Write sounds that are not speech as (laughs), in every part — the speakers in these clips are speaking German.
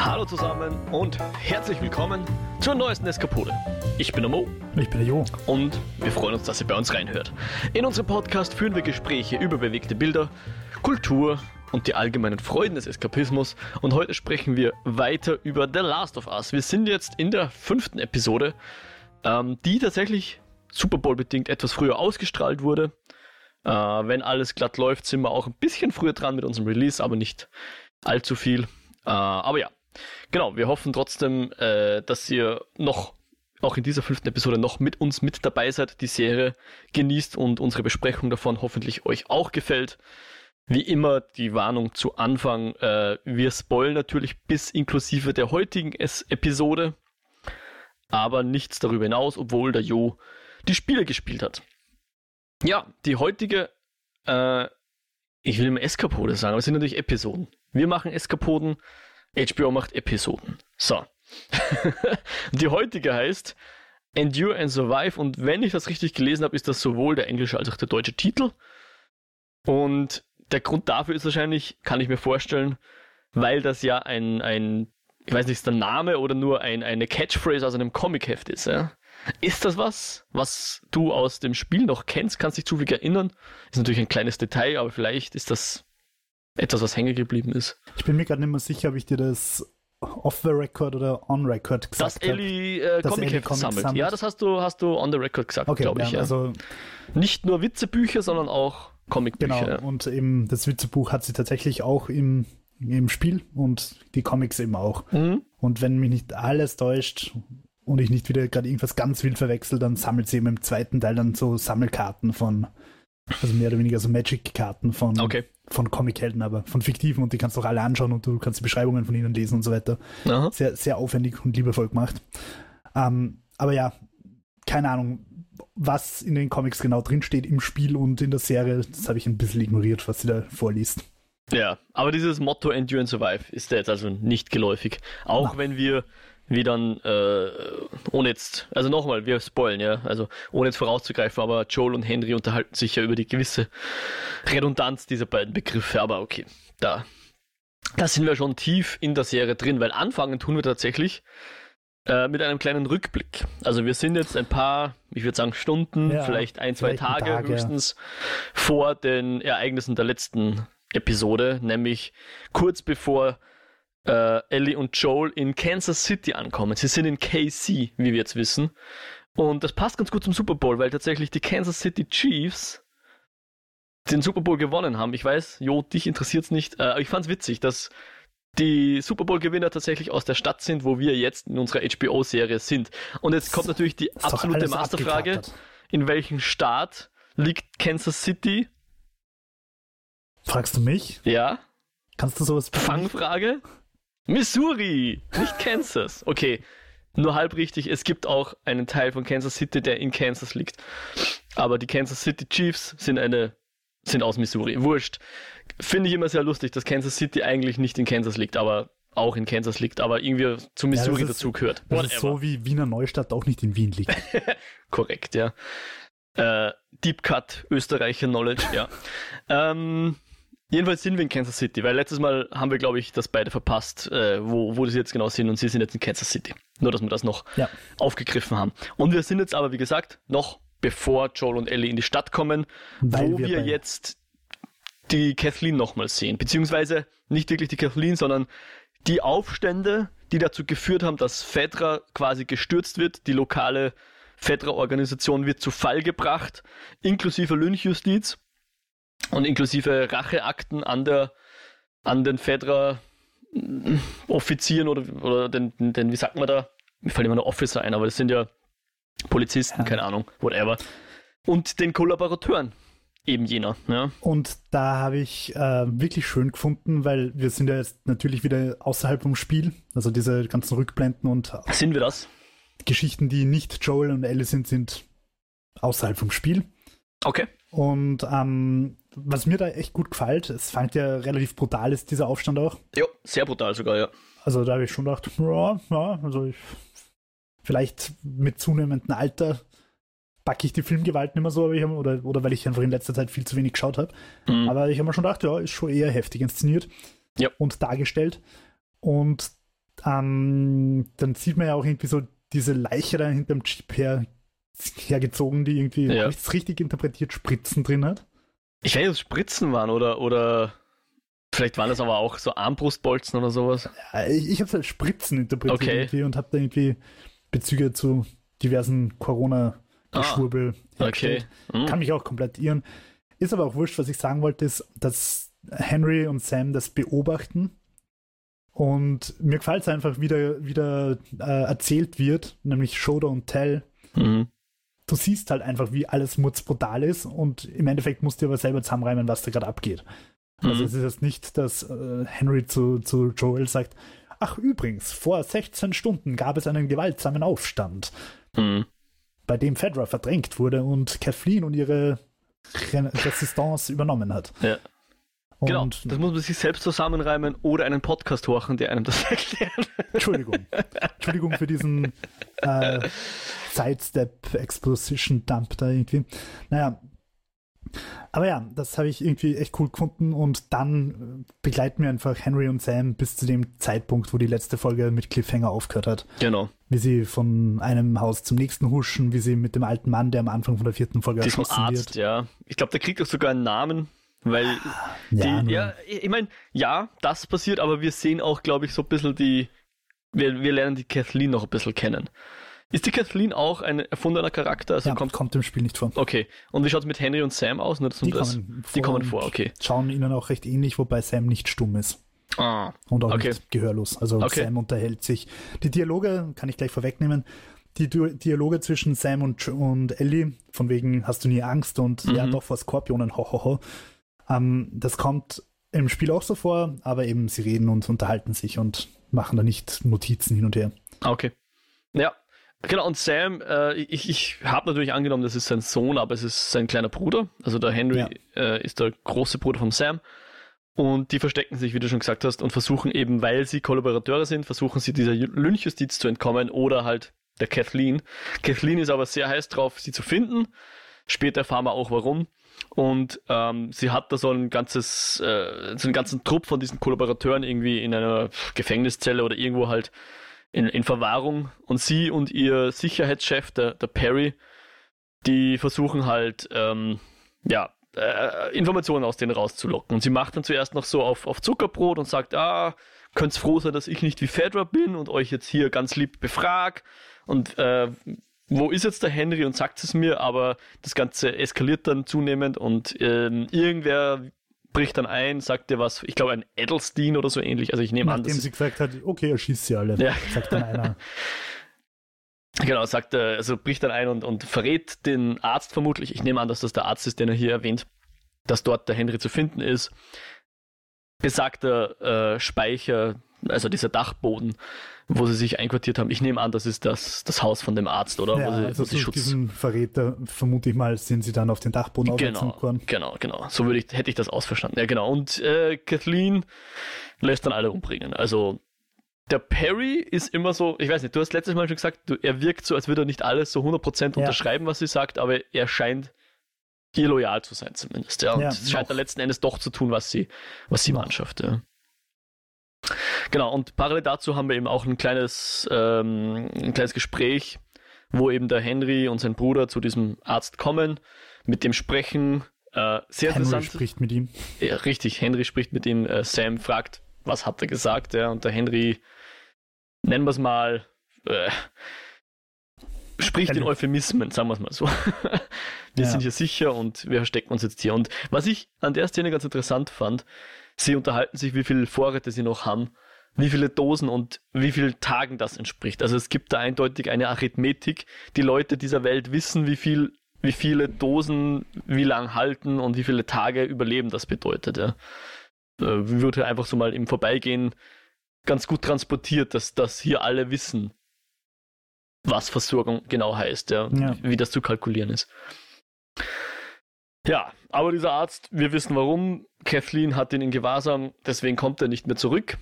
Hallo zusammen und herzlich willkommen zur neuesten Eskapode. Ich bin der Mo. Ich bin der Jo. Und wir freuen uns, dass ihr bei uns reinhört. In unserem Podcast führen wir Gespräche über bewegte Bilder, Kultur und die allgemeinen Freuden des Eskapismus. Und heute sprechen wir weiter über The Last of Us. Wir sind jetzt in der fünften Episode, ähm, die tatsächlich Super Bowl bedingt etwas früher ausgestrahlt wurde. Äh, wenn alles glatt läuft, sind wir auch ein bisschen früher dran mit unserem Release, aber nicht allzu viel. Äh, aber ja, genau, wir hoffen trotzdem, äh, dass ihr noch auch in dieser fünften Episode noch mit uns mit dabei seid, die Serie genießt und unsere Besprechung davon hoffentlich euch auch gefällt. Wie immer die Warnung zu Anfang, äh, wir spoilen natürlich bis inklusive der heutigen S Episode, aber nichts darüber hinaus, obwohl der Jo die Spiele gespielt hat. Ja, die heutige, äh, ich will immer Eskapode sagen, aber es sind natürlich Episoden. Wir machen Eskapoden, HBO macht Episoden. So. (laughs) die heutige heißt Endure and Survive und wenn ich das richtig gelesen habe, ist das sowohl der englische als auch der deutsche Titel. Und der Grund dafür ist wahrscheinlich, kann ich mir vorstellen, weil das ja ein, ein ich weiß nicht, ist der Name oder nur ein, eine Catchphrase aus einem Comicheft ist. Ja? Ist das was, was du aus dem Spiel noch kennst? Kannst dich zufällig erinnern? Ist natürlich ein kleines Detail, aber vielleicht ist das etwas, was hängen geblieben ist. Ich bin mir gerade nicht mehr sicher, ob ich dir das off the record oder on record gesagt habe. Das Ellie äh, Comic Comic sammelt. sammelt. Ja, das hast du, hast du on the record gesagt, okay, glaube ich. Ja, Also Nicht nur Witzebücher, sondern auch Comicbücher. Genau, und eben das Witzebuch hat sie tatsächlich auch im, im Spiel und die Comics eben auch. Mhm. Und wenn mich nicht alles täuscht, und ich nicht wieder gerade irgendwas ganz wild verwechsel, dann sammelt sie eben im zweiten Teil dann so Sammelkarten von, also mehr oder weniger so Magic-Karten von, okay. von Comic-Helden, aber von fiktiven und die kannst du auch alle anschauen und du kannst die Beschreibungen von ihnen lesen und so weiter. Aha. Sehr, sehr aufwendig und liebevoll gemacht. Ähm, aber ja, keine Ahnung, was in den Comics genau drinsteht im Spiel und in der Serie, das habe ich ein bisschen ignoriert, was sie da vorliest. Ja, aber dieses Motto Endure and Survive ist jetzt also nicht geläufig. Auch Na. wenn wir wie dann, äh, ohne jetzt, also nochmal, wir spoilen, ja, also ohne jetzt vorauszugreifen, aber Joel und Henry unterhalten sich ja über die gewisse Redundanz dieser beiden Begriffe, aber okay, da, da sind wir schon tief in der Serie drin, weil anfangen tun wir tatsächlich äh, mit einem kleinen Rückblick. Also wir sind jetzt ein paar, ich würde sagen Stunden, ja, vielleicht ein, zwei Tage, Tage, höchstens vor den Ereignissen der letzten Episode, nämlich kurz bevor äh, Ellie und Joel in Kansas City ankommen. Sie sind in KC, wie wir jetzt wissen. Und das passt ganz gut zum Super Bowl, weil tatsächlich die Kansas City Chiefs den Super Bowl gewonnen haben. Ich weiß, Jo, dich interessiert es nicht. Äh, ich fand es witzig, dass die Super Bowl-Gewinner tatsächlich aus der Stadt sind, wo wir jetzt in unserer HBO-Serie sind. Und jetzt kommt natürlich die absolute Masterfrage. In welchem Staat liegt Kansas City? Fragst du mich? Ja. Kannst du sowas Fangfrage? Missouri, nicht Kansas. Okay, nur halb richtig. Es gibt auch einen Teil von Kansas City, der in Kansas liegt. Aber die Kansas City Chiefs sind eine sind aus Missouri. Wurscht. Finde ich immer sehr lustig, dass Kansas City eigentlich nicht in Kansas liegt, aber auch in Kansas liegt, aber irgendwie zu Missouri ja, dazugehört. Das ist so wie Wiener Neustadt auch nicht in Wien liegt. (laughs) Korrekt, ja. Äh, Deep Cut Österreicher Knowledge, ja. ähm, Jedenfalls sind wir in Kansas City, weil letztes Mal haben wir, glaube ich, das beide verpasst, äh, wo, wo sie jetzt genau sind und sie sind jetzt in Kansas City. Nur, dass wir das noch ja. aufgegriffen haben. Und wir sind jetzt aber, wie gesagt, noch bevor Joel und Ellie in die Stadt kommen, weil wo wir, wir jetzt die Kathleen nochmal sehen. Beziehungsweise nicht wirklich die Kathleen, sondern die Aufstände, die dazu geführt haben, dass Fedra quasi gestürzt wird. Die lokale Fedra-Organisation wird zu Fall gebracht, inklusive Lynchjustiz und inklusive Racheakten an der an den Fedra Offizieren oder, oder den, den, wie sagt man da? Mir fällt immer nur Officer ein, aber das sind ja Polizisten, ja. keine Ahnung, whatever. Und den Kollaborateuren, eben jener. Ja. Und da habe ich äh, wirklich schön gefunden, weil wir sind ja jetzt natürlich wieder außerhalb vom Spiel, also diese ganzen Rückblenden und sind wir das? Geschichten, die nicht Joel und Ellie sind, sind außerhalb vom Spiel. Okay. Und ähm, was mir da echt gut gefällt, es fängt ja relativ brutal ist, dieser Aufstand auch. Ja, sehr brutal sogar, ja. Also da habe ich schon gedacht, ja, ja, also ich, vielleicht mit zunehmendem Alter packe ich die Filmgewalt nicht mehr so, hab, oder, oder weil ich einfach in letzter Zeit viel zu wenig geschaut habe. Mhm. Aber ich habe mir schon gedacht, ja, ist schon eher heftig inszeniert ja. und dargestellt. Und ähm, dann sieht man ja auch irgendwie so diese Leiche da hinterm Chip her, hergezogen, die irgendwie, Ja. ich es richtig interpretiert, Spritzen drin hat. Ich weiß nicht, ob es Spritzen waren oder, oder vielleicht waren das aber auch so Armbrustbolzen oder sowas. Ja, ich ich habe es als Spritzen interpretiert Okay. irgendwie und habe da irgendwie Bezüge zu diversen Corona-Geschwurbel Okay. hergestellt. Hm. Kann mich auch komplett irren. Ist aber auch wurscht, was ich sagen wollte, ist, dass Henry und Sam das beobachten. Und mir gefällt es einfach, wie da, wie da äh, erzählt wird, nämlich Show don't Tell. Mhm. Du siehst halt einfach, wie alles mutzbrutal ist und im Endeffekt musst du aber selber zusammenreimen, was da gerade abgeht. Also Mhm. es ist jetzt nicht, dass äh, Henry zu, zu Joel sagt, ach übrigens, vor 16 Stunden gab es einen gewaltsamen Aufstand, Mhm. bei dem Fedra verdrängt wurde und Kathleen und ihre Re Resistance übernommen hat. Ja. Genau, Und das muss man sich selbst zusammenreimen oder einen Podcast horchen, der einem das (laughs) erklärt. Entschuldigung. Entschuldigung für diesen äh, Sidestep Exposition Dump da irgendwie. Naja. Aber ja, das habe ich irgendwie echt cool gefunden und dann äh, begleiten wir einfach Henry und Sam bis zu dem Zeitpunkt, wo die letzte Folge mit Cliffhanger aufgehört hat. Genau, Wie sie von einem Haus zum nächsten huschen, wie sie mit dem alten Mann, der am Anfang von der vierten Folge diesem erschossen Arzt, ja. Ich glaube, der kriegt auch sogar einen Namen, weil wird. die, nur- ja, ich meine, ja, das passiert, aber wir sehen auch, glaube ich, so ein bisschen die, wir, wir lernen die Kathleen noch ein bisschen kennen. Ist die Kathleen auch ein erfundener Charakter? Also ja, kommt, kommt, im Spiel nicht vor. okay. Und wie schaut es mit Henry und Sam aus? Nur, Die das, kommen die kommen vor, okay. Schauen ihnen auch recht ähnlich, wobei Sam nicht stumm ist. Ah, und auch Okay. nicht gehörlos. Also Okay. Sam unterhält sich. Die Dialoge kann ich gleich vorwegnehmen. Die Du- Dialoge zwischen Sam und, und Ellie, von wegen hast du nie Angst und ja Mhm. doch vor Skorpionen, hohoho. Ähm, das kommt im Spiel auch so vor, aber eben sie reden und unterhalten sich und machen da nicht Notizen hin und her. Ah, Okay. Ja. Genau, und Sam, äh, ich, ich habe natürlich angenommen, das ist sein Sohn, aber es ist sein kleiner Bruder. Also der Henry Ja. äh, ist der große Bruder von Sam. Und die verstecken sich, wie du schon gesagt hast, und versuchen eben, weil sie Kollaborateure sind, versuchen sie dieser Ju- Lynchjustiz zu entkommen oder halt der Kathleen. Kathleen ist aber sehr heiß drauf, sie zu finden. Später erfahren wir auch warum. Und ähm, sie hat da so ein ganzes, äh, so einen ganzen Trupp von diesen Kollaborateuren irgendwie in einer Gefängniszelle oder irgendwo halt in, in Verwahrung. Und sie und ihr Sicherheitschef, der, der Perry, die versuchen halt, ähm, ja, äh, Informationen aus denen rauszulocken. Und sie macht dann zuerst noch so auf, auf Zuckerbrot und sagt, ah, könnt's froh sein, dass ich nicht wie Fedra bin und euch jetzt hier ganz lieb befrag. Und äh, wo ist jetzt der Henry und sagt es mir, aber das Ganze eskaliert dann zunehmend und ähm, irgendwer bricht dann ein, sagt dir was, ich glaube ein Edelstein oder so ähnlich, also ich nehme an, Nachdem das sie gesagt hat, okay, er schießt sie alle, Ja. sagt dann einer. (laughs) Genau, sagt er, also bricht dann ein und, und verrät den Arzt vermutlich. Ich nehme an, dass das der Arzt ist, den er hier erwähnt, dass dort der Henry zu finden ist. Besagter äh, Speicher, also dieser Dachboden, wo sie sich einquartiert haben. Ich nehme an, das ist das, das Haus von dem Arzt, oder? ja, wo sie, also wo sie Schutz. diesen Verräter, vermute ich mal, sind sie dann auf den Dachboden Genau, geworden. genau, genau. So würde ich, hätte ich das ausverstanden. Ja, genau. Und äh, Kathleen lässt dann alle umbringen. Also der Perry ist immer so, ich weiß nicht, du hast letztes Mal schon gesagt, du, er wirkt so, als würde er nicht alles so 100% Ja. unterschreiben, was sie sagt, aber er scheint ihr loyal zu sein zumindest. Ja, und Ja, es scheint dann letzten Endes doch zu tun, was sie, was sie Noch. manschafft. Ja. Genau, und parallel dazu haben wir eben auch ein kleines, ähm, ein kleines Gespräch, wo eben der Henry und sein Bruder zu diesem Arzt kommen, mit dem sprechen. Äh, sehr Henry interessant. spricht mit ihm. Ja, richtig, Henry spricht mit ihm. Äh, Sam fragt, was hat er gesagt? Ja, und der Henry, nennen wir es mal, äh, spricht in. Euphemismen, sagen wir es mal so. (laughs) wir Ja. sind hier sicher und wir verstecken uns jetzt hier. Und was ich an der Szene ganz interessant fand, sie unterhalten sich, wie viele Vorräte sie noch haben, wie viele Dosen und wie vielen Tagen das entspricht. Also es gibt da eindeutig eine Arithmetik. Die Leute dieser Welt wissen, wie viel, wie viele Dosen wie lang halten und wie viele Tage überleben das bedeutet. Ja. Äh, Wird einfach so mal im Vorbeigehen ganz gut transportiert, dass das hier alle wissen, was Versorgung genau heißt, ja, Ja. wie das zu kalkulieren ist. Ja, aber dieser Arzt, wir wissen warum. Kathleen hat ihn in Gewahrsam, deswegen kommt er nicht mehr zurück.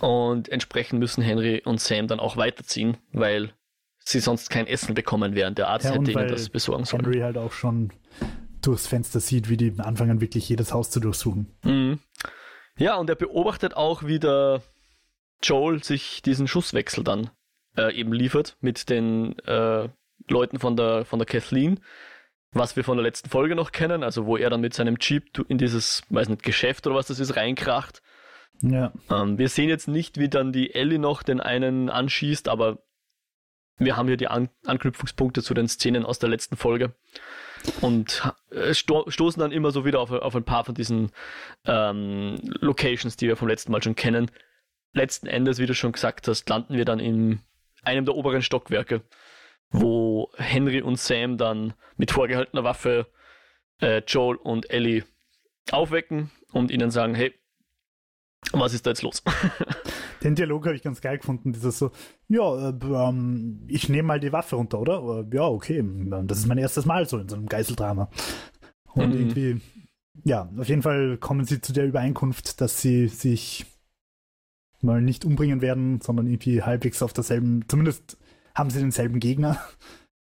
Und entsprechend müssen Henry und Sam dann auch weiterziehen, weil sie sonst kein Essen bekommen wären. Der Arzt Ja, hätte ihnen das besorgen sollen. Henry halt auch schon durchs Fenster sieht, wie die anfangen, wirklich jedes Haus zu durchsuchen. Mhm. Ja, und er beobachtet auch, wie der, Joel sich diesen Schusswechsel dann äh, eben liefert mit den äh, Leuten von der, von der Kathleen, was wir von der letzten Folge noch kennen, also wo er dann mit seinem Jeep in dieses, weiß nicht, Geschäft oder was das ist, reinkracht. Ja. Ähm, wir sehen jetzt nicht, wie dann die Ellie noch den einen anschießt, aber wir haben hier die An Anknüpfungspunkte zu den Szenen aus der letzten Folge und äh, sto stoßen dann immer so wieder auf, auf ein paar von diesen ähm, Locations, die wir vom letzten Mal schon kennen. Letzten Endes, wie du schon gesagt hast, landen wir dann in einem der oberen Stockwerke wo Henry und Sam dann mit vorgehaltener Waffe äh, Joel und Ellie aufwecken und ihnen sagen, hey, was ist da jetzt los? (laughs) Den Dialog habe ich ganz geil gefunden, dieses so, ja, äh, ähm, ich nehme mal die Waffe runter, oder? Äh, ja, okay, das ist mein erstes Mal so in so einem Geiseldrama. Und mhm. irgendwie, ja, auf jeden Fall kommen sie zu der Übereinkunft, dass sie sich mal nicht umbringen werden, sondern irgendwie halbwegs auf derselben, zumindest haben sie denselben Gegner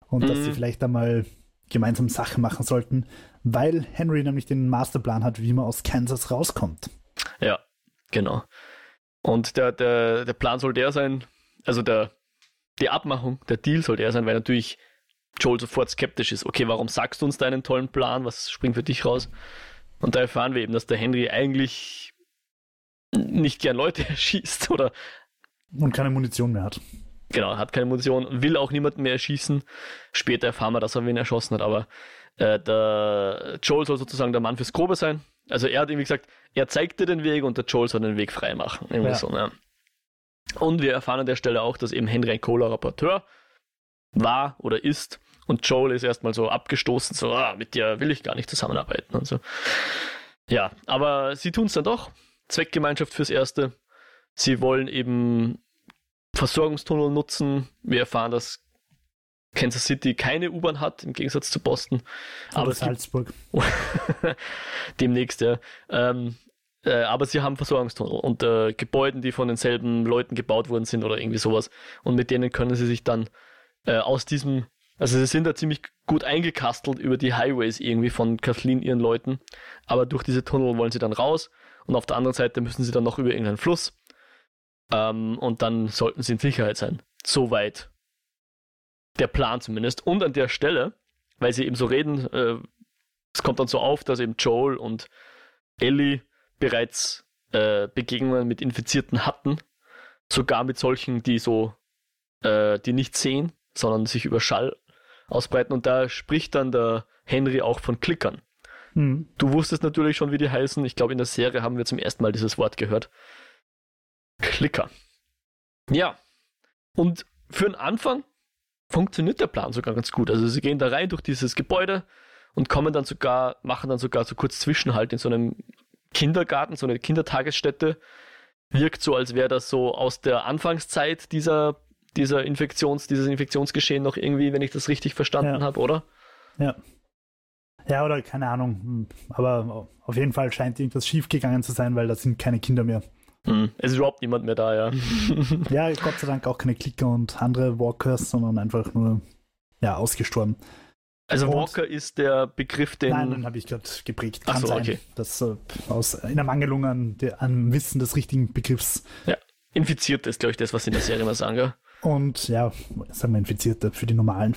und mhm. dass sie mhm. vielleicht einmal gemeinsam Sachen machen sollten, weil Henry nämlich den Masterplan hat, wie man aus Kansas rauskommt. Ja, genau. Und der, der, der Plan soll der sein, also der, die Abmachung, der Deal soll der sein, weil natürlich Joel sofort skeptisch ist. Okay, warum sagst du uns deinen tollen Plan? Was springt für dich raus? Und da erfahren wir eben, dass der Henry eigentlich nicht gern Leute (laughs) erschießt oder. Und keine Munition mehr hat. Genau, hat keine Munition, will auch niemanden mehr erschießen. Später erfahren wir, dass er wen erschossen hat, aber äh, der Joel soll sozusagen der Mann fürs Grobe sein. Also er hat irgendwie gesagt, er zeigt dir den Weg und der Joel soll den Weg frei machen. Irgendwie ja. so, ne? Und wir erfahren an der Stelle auch, dass eben Henry ein Cola-Rapporteur war oder ist. Und Joel ist erstmal so abgestoßen, so, ah, mit dir will ich gar nicht zusammenarbeiten und so. Ja, aber sie tun es dann doch. Zweckgemeinschaft fürs Erste. Sie wollen eben Versorgungstunnel nutzen. Wir erfahren, dass Kansas City keine U-Bahn hat, im Gegensatz zu Boston. Oder aber Salzburg. (laughs) demnächst, ja. Ähm, äh, aber sie haben Versorgungstunnel und äh, Gebäuden, die von denselben Leuten gebaut worden sind oder irgendwie sowas. Und mit denen können sie sich dann äh, aus diesem, also sie sind da ziemlich gut eingekastelt über die Highways irgendwie von Kathleen ihren Leuten. Aber durch diese Tunnel wollen sie dann raus und auf der anderen Seite müssen sie dann noch über irgendeinen Fluss. Ähm, und dann sollten sie in Sicherheit sein. Soweit der Plan zumindest. Und an der Stelle, weil sie eben so reden, äh, es kommt dann so auf, dass eben Joel und Ellie bereits äh, Begegnungen mit Infizierten hatten. Sogar mit solchen, die so, äh, die nicht sehen, sondern sich über Schall ausbreiten. Und da spricht dann der Henry auch von Klickern. Hm. Du wusstest natürlich schon, wie die heißen. Ich glaube, in der Serie haben wir zum ersten Mal dieses Wort gehört. Klicker. Ja. Und für den Anfang funktioniert der Plan sogar ganz gut. Also sie gehen da rein durch dieses Gebäude und kommen dann sogar, machen dann sogar so kurz Zwischenhalt in so einem Kindergarten, so eine Kindertagesstätte. Wirkt so, als wäre das so aus der Anfangszeit dieser, dieser Infektions, dieses Infektionsgeschehen noch irgendwie, wenn ich das richtig verstanden ja. habe, oder? Ja. Ja, oder keine Ahnung. Aber auf jeden Fall scheint irgendwas schiefgegangen zu sein, weil da sind keine Kinder mehr. Hm, es ist überhaupt niemand mehr da, ja. (laughs) ja, Gott sei Dank auch keine Klicker und andere Walkers, sondern einfach nur ja, ausgestorben. Also und, Walker ist der Begriff, den. Nein, den habe ich gerade geprägt. Kann Ach so, sein, okay. Das äh, aus in der Mangelung an, der, an Wissen des richtigen Begriffs. Ja, infiziert ist, glaube ich, das, was sie in der Serie mal sagen, ja. Und ja, sagen wir Infizierte für die normalen.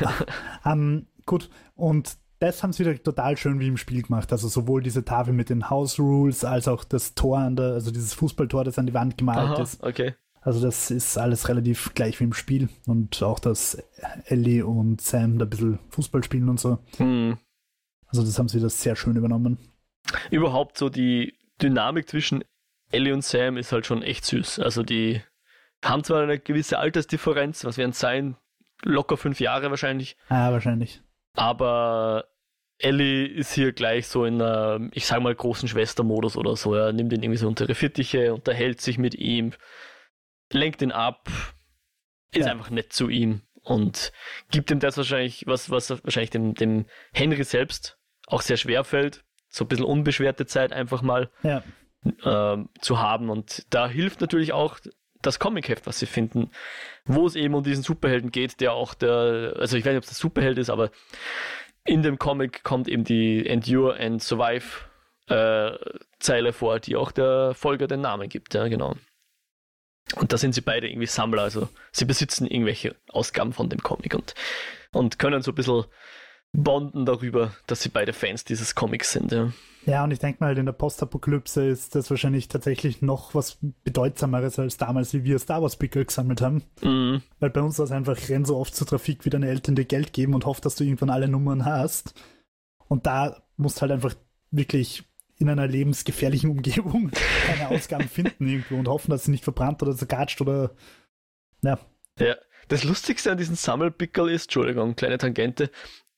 (laughs) ähm, gut, und das haben sie wieder total schön wie im Spiel gemacht. Also sowohl diese Tafel mit den House Rules als auch das Tor an der, also dieses Fußballtor, das an die Wand gemalt Aha, ist. Okay. Also das ist alles relativ gleich wie im Spiel. Und auch, dass Ellie und Sam da ein bisschen Fußball spielen und so. Hm. Also das haben sie das sehr schön übernommen. Überhaupt so die Dynamik zwischen Ellie und Sam ist halt schon echt süß. Also die haben zwar eine gewisse Altersdifferenz, was werden es sein? Locker fünf Jahre wahrscheinlich. Ah, wahrscheinlich. Aber Ellie ist hier gleich so in einer, ich sag mal, großen Schwestermodus oder so. Er nimmt ihn irgendwie so unter ihre Fittiche, unterhält sich mit ihm, lenkt ihn ab, ist ja. einfach nett zu ihm und gibt ihm das wahrscheinlich, was, was wahrscheinlich dem, dem Henry selbst auch sehr schwer fällt. So ein bisschen unbeschwerte Zeit einfach mal ja. äh, zu haben. Und da hilft natürlich auch das Comic-Heft, was sie finden, wo es eben um diesen Superhelden geht, der auch der, also ich weiß nicht, ob es der Superheld ist, aber in dem Comic kommt eben die Endure and Survive äh, Zeile vor, die auch der Folge den Namen gibt, ja, genau. Und da sind sie beide irgendwie Sammler, also sie besitzen irgendwelche Ausgaben von dem Comic und, und können so ein bisschen bonden darüber, dass sie beide Fans dieses Comics sind. Ja, ja und ich denke mal, in der Postapokalypse ist das wahrscheinlich tatsächlich noch was Bedeutsameres als damals, wie wir Star Wars Pickel gesammelt haben. Mhm. Weil bei uns war es einfach, renn so oft zu Trafik, wie deine Eltern dir Geld geben und hofft, dass du irgendwann alle Nummern hast. Und da musst halt einfach wirklich in einer lebensgefährlichen (laughs) Umgebung keine Ausgaben finden irgendwo und hoffen, dass sie nicht verbrannt oder zergatscht oder ja. Ja, das Lustigste an diesen Sammelpickel ist, Entschuldigung, kleine Tangente,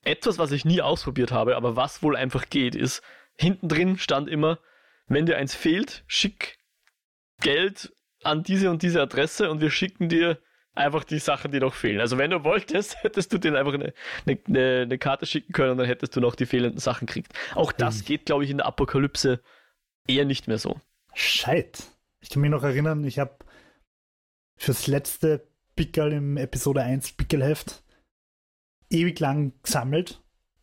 etwas, was ich nie ausprobiert habe, aber was wohl einfach geht, ist, hinten drin stand immer, wenn dir eins fehlt, schick Geld an diese und diese Adresse und wir schicken dir einfach die Sachen, die noch fehlen. Also wenn du wolltest, (laughs) hättest du denen einfach eine, eine, eine Karte schicken können und dann hättest du noch die fehlenden Sachen gekriegt. Auch das geht, glaube ich, in der Apokalypse eher nicht mehr so. Scheit. Ich kann mich noch erinnern, ich habe fürs letzte Pickel im Episode 1 Pickelheft ewig lang gesammelt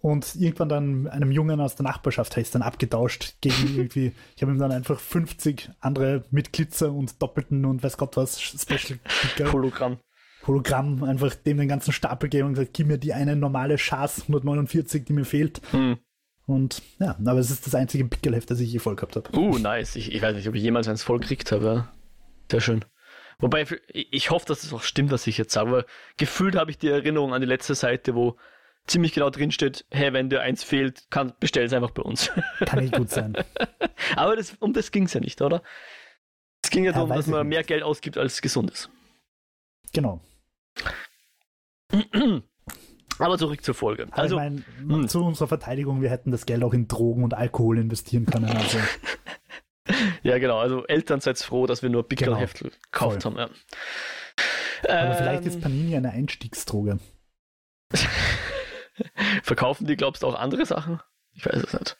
und irgendwann dann einem Jungen aus der Nachbarschaft habe ich dann abgetauscht gegen (laughs) irgendwie, ich habe ihm dann einfach 50 andere mit Glitzer und Doppelten und weiß Gott was, Special Picker. Hologramm. Hologramm, einfach dem den ganzen Stapel gegeben und gesagt, gib mir die eine normale Chas 149, die mir fehlt. Hm. Und ja, aber es ist das einzige Pickelheft, das ich je voll gehabt habe. Uh, nice. Ich, ich, weiß nicht, ob ich jemals eins voll gekriegt habe. Sehr schön. Wobei, ich hoffe, dass es auch stimmt, was ich jetzt sage, aber gefühlt habe ich die Erinnerung an die letzte Seite, wo ziemlich genau drin steht, hey, wenn dir eins fehlt, bestell es einfach bei uns. (laughs) Kann nicht gut sein. (laughs) Aber das, um das ging es ja nicht, oder? Es ging ja, ja darum, dass man mehr Geld ausgibt, als gesund ist. Genau. (clears throat) Aber zurück zur Folge. Also, ich meine, hm. zu unserer Verteidigung, wir hätten das Geld auch in Drogen und Alkohol investieren können. Also. (laughs) ja, genau. Also Eltern seid froh, dass wir nur Pickelheftel genau. gekauft Voll. haben. Ja. Aber ähm, vielleicht ist Panini eine Einstiegsdroge. Verkaufen die, glaubst du, auch andere Sachen? Ich weiß es nicht.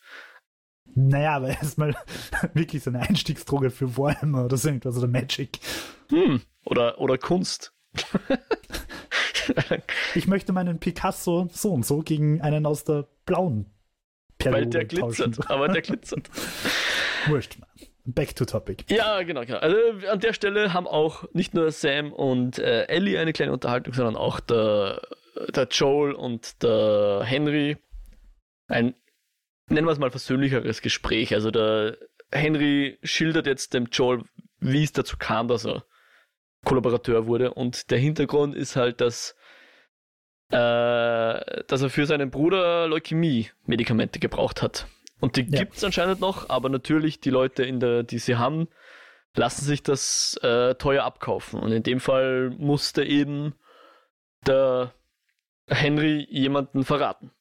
Naja, aber erstmal (laughs) wirklich so eine Einstiegsdroge für Warhammer oder so irgendwas oder Magic. Hm, oder, oder Kunst. ich möchte meinen Picasso so und so gegen einen aus der blauen Periode Weil der glitzert, aber der (laughs) glitzert. Wurscht. Back to topic. Ja, genau, genau. Also an der Stelle haben auch nicht nur Sam und äh, Ellie eine kleine Unterhaltung, sondern auch der der Joel und der Henry ein, nennen wir es mal, versöhnlicheres Gespräch. Also der Henry schildert jetzt dem Joel, wie es dazu kam, dass er Kollaborateur wurde. Und der Hintergrund ist halt, dass, äh, dass er für seinen Bruder Leukämie-Medikamente gebraucht hat. Und die ja. gibt es anscheinend noch, aber natürlich die Leute, in der, die sie haben, lassen sich das äh, teuer abkaufen. Und in dem Fall musste eben der Henry jemanden verraten.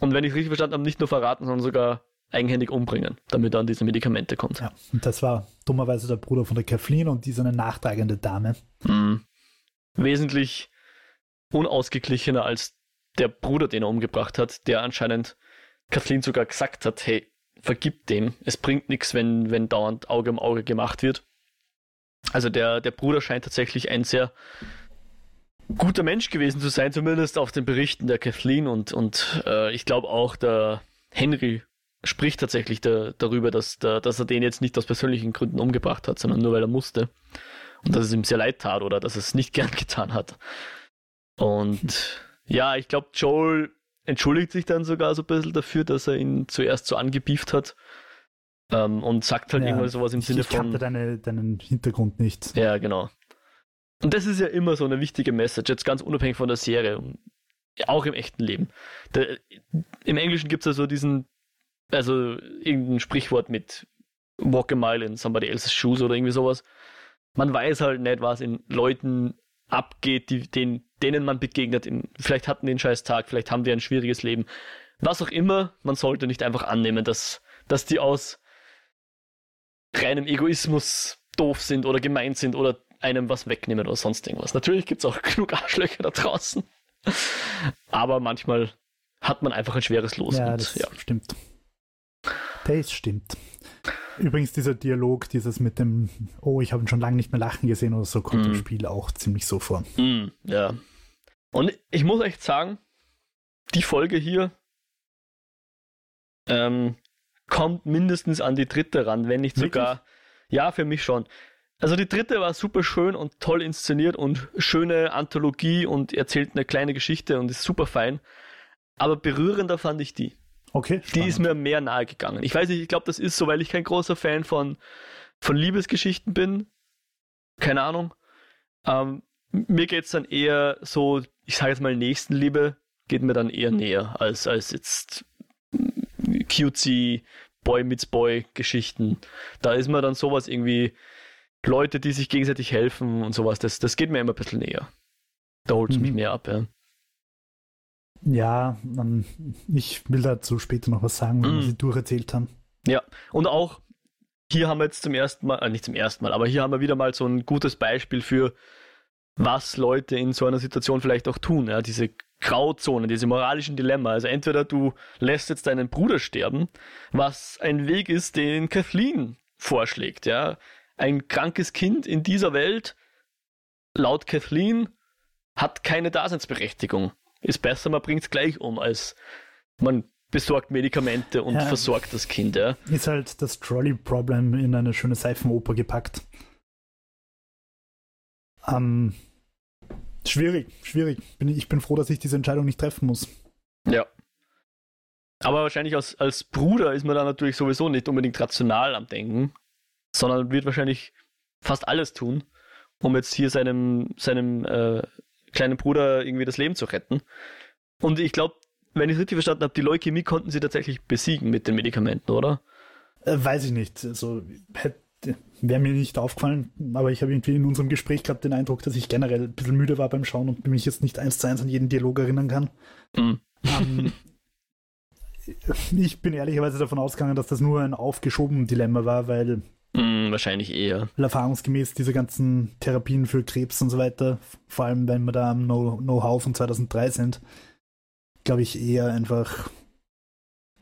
Und wenn ich es richtig verstanden habe, nicht nur verraten, sondern sogar eigenhändig umbringen, damit er an diese Medikamente kommt. Ja, und das war dummerweise der Bruder von der Kathleen und die ist eine nachtragende Dame. Mhm. Wesentlich unausgeglichener als der Bruder, den er umgebracht hat, der anscheinend Kathleen sogar gesagt hat, hey, vergib dem, es bringt nichts, wenn, wenn dauernd Auge um Auge gemacht wird. Also der, der Bruder scheint tatsächlich ein sehr guter Mensch gewesen zu sein, zumindest auf den Berichten der Kathleen und, und äh, ich glaube auch der Henry spricht tatsächlich da, darüber, dass, der, dass er den jetzt nicht aus persönlichen Gründen umgebracht hat, sondern nur weil er musste. Und dass es ihm sehr leid tat oder dass er es nicht (laughs) gern getan hat. Und ja, ich glaube, Joel entschuldigt sich dann sogar so ein bisschen dafür, dass er ihn zuerst so angebieft hat. Ähm, und sagt halt ja, irgendwas sowas im Sinne ich von. Ich kannte deine, deinen Hintergrund nicht. Ja, genau. Und das ist ja immer so eine wichtige Message, jetzt ganz unabhängig von der Serie, auch im echten Leben. Der, Im Englischen gibt es ja so diesen, also irgendein Sprichwort mit Walk a mile in somebody else's shoes oder irgendwie sowas. Man weiß halt nicht, was in Leuten abgeht, die, den, denen man begegnet. Vielleicht hatten die einen scheiß Tag, vielleicht haben die ein schwieriges Leben. Was auch immer, man sollte nicht einfach annehmen, dass, dass die aus reinem Egoismus doof sind oder gemein sind oder einem was wegnehmen oder sonst irgendwas. Natürlich gibt es auch (laughs) genug Arschlöcher da draußen. Aber manchmal hat man einfach ein schweres Los. Ja, und, das ja. stimmt. Das stimmt. Übrigens, dieser Dialog, dieses mit dem, oh, ich habe ihn schon lange nicht mehr lachen gesehen oder so, kommt mm. im Spiel auch ziemlich so vor. Mm, ja. Und ich muss echt sagen, die Folge hier ähm, kommt mindestens an die dritte ran, wenn nicht sogar, Wirklich? ja, für mich schon Also die dritte war super schön und toll inszeniert und schöne Anthologie und erzählt eine kleine Geschichte und ist super fein. Aber berührender fand ich die. Okay. Spannend. Die ist mir mehr nahe gegangen. Ich weiß nicht, ich glaube, das ist so, weil ich kein großer Fan von, von Liebesgeschichten bin. Keine Ahnung. Ähm, mir geht es dann eher so, ich sage jetzt mal Nächstenliebe, geht mir dann eher näher als, als jetzt cutesy Boy meets Boy Geschichten. Da ist mir dann sowas irgendwie Leute, die sich gegenseitig helfen und sowas, das, das geht mir immer ein bisschen näher. Da holt es mhm. mich näher ab, ja. Ja, man, ich will dazu später noch was sagen, wenn mm. wir sie durcherzählt haben. Ja, und auch hier haben wir jetzt zum ersten Mal, äh, nicht zum ersten Mal, aber hier haben wir wieder mal so ein gutes Beispiel für, was Leute in so einer Situation vielleicht auch tun. Ja, diese Grauzonen, diese moralischen Dilemma. Also entweder du lässt jetzt deinen Bruder sterben, was ein Weg ist, den Kathleen vorschlägt. Ja, ein krankes Kind in dieser Welt, laut Kathleen, hat keine Daseinsberechtigung. Ist besser, man bringt es gleich um, als man besorgt Medikamente und ja, versorgt das Kind. Ja. Ist halt das Trolley-Problem in eine schöne Seifenoper gepackt. Ähm, schwierig, schwierig. ich bin froh, dass ich diese Entscheidung nicht treffen muss. Ja. Aber wahrscheinlich als, als Bruder ist man da natürlich sowieso nicht unbedingt rational am Denken, sondern wird wahrscheinlich fast alles tun, um jetzt hier seinem, seinem äh, kleinen Bruder irgendwie das Leben zu retten. Und ich glaube, wenn ich es richtig verstanden habe, die Leukämie konnten sie tatsächlich besiegen mit den Medikamenten, oder? Äh, weiß ich nicht. Also wäre mir nicht aufgefallen, aber ich habe irgendwie in unserem Gespräch gehabt den Eindruck, dass ich generell ein bisschen müde war beim Schauen und mich jetzt nicht eins zu eins an jeden Dialog erinnern kann. Mhm. Ähm, (laughs) ich bin ehrlicherweise davon ausgegangen, dass das nur ein aufgeschobenes Dilemma war, weil Mm, wahrscheinlich eher. Erfahrungsgemäß diese ganzen Therapien für Krebs und so weiter, vor allem wenn wir da am Know-how von 2003 sind, glaube ich eher einfach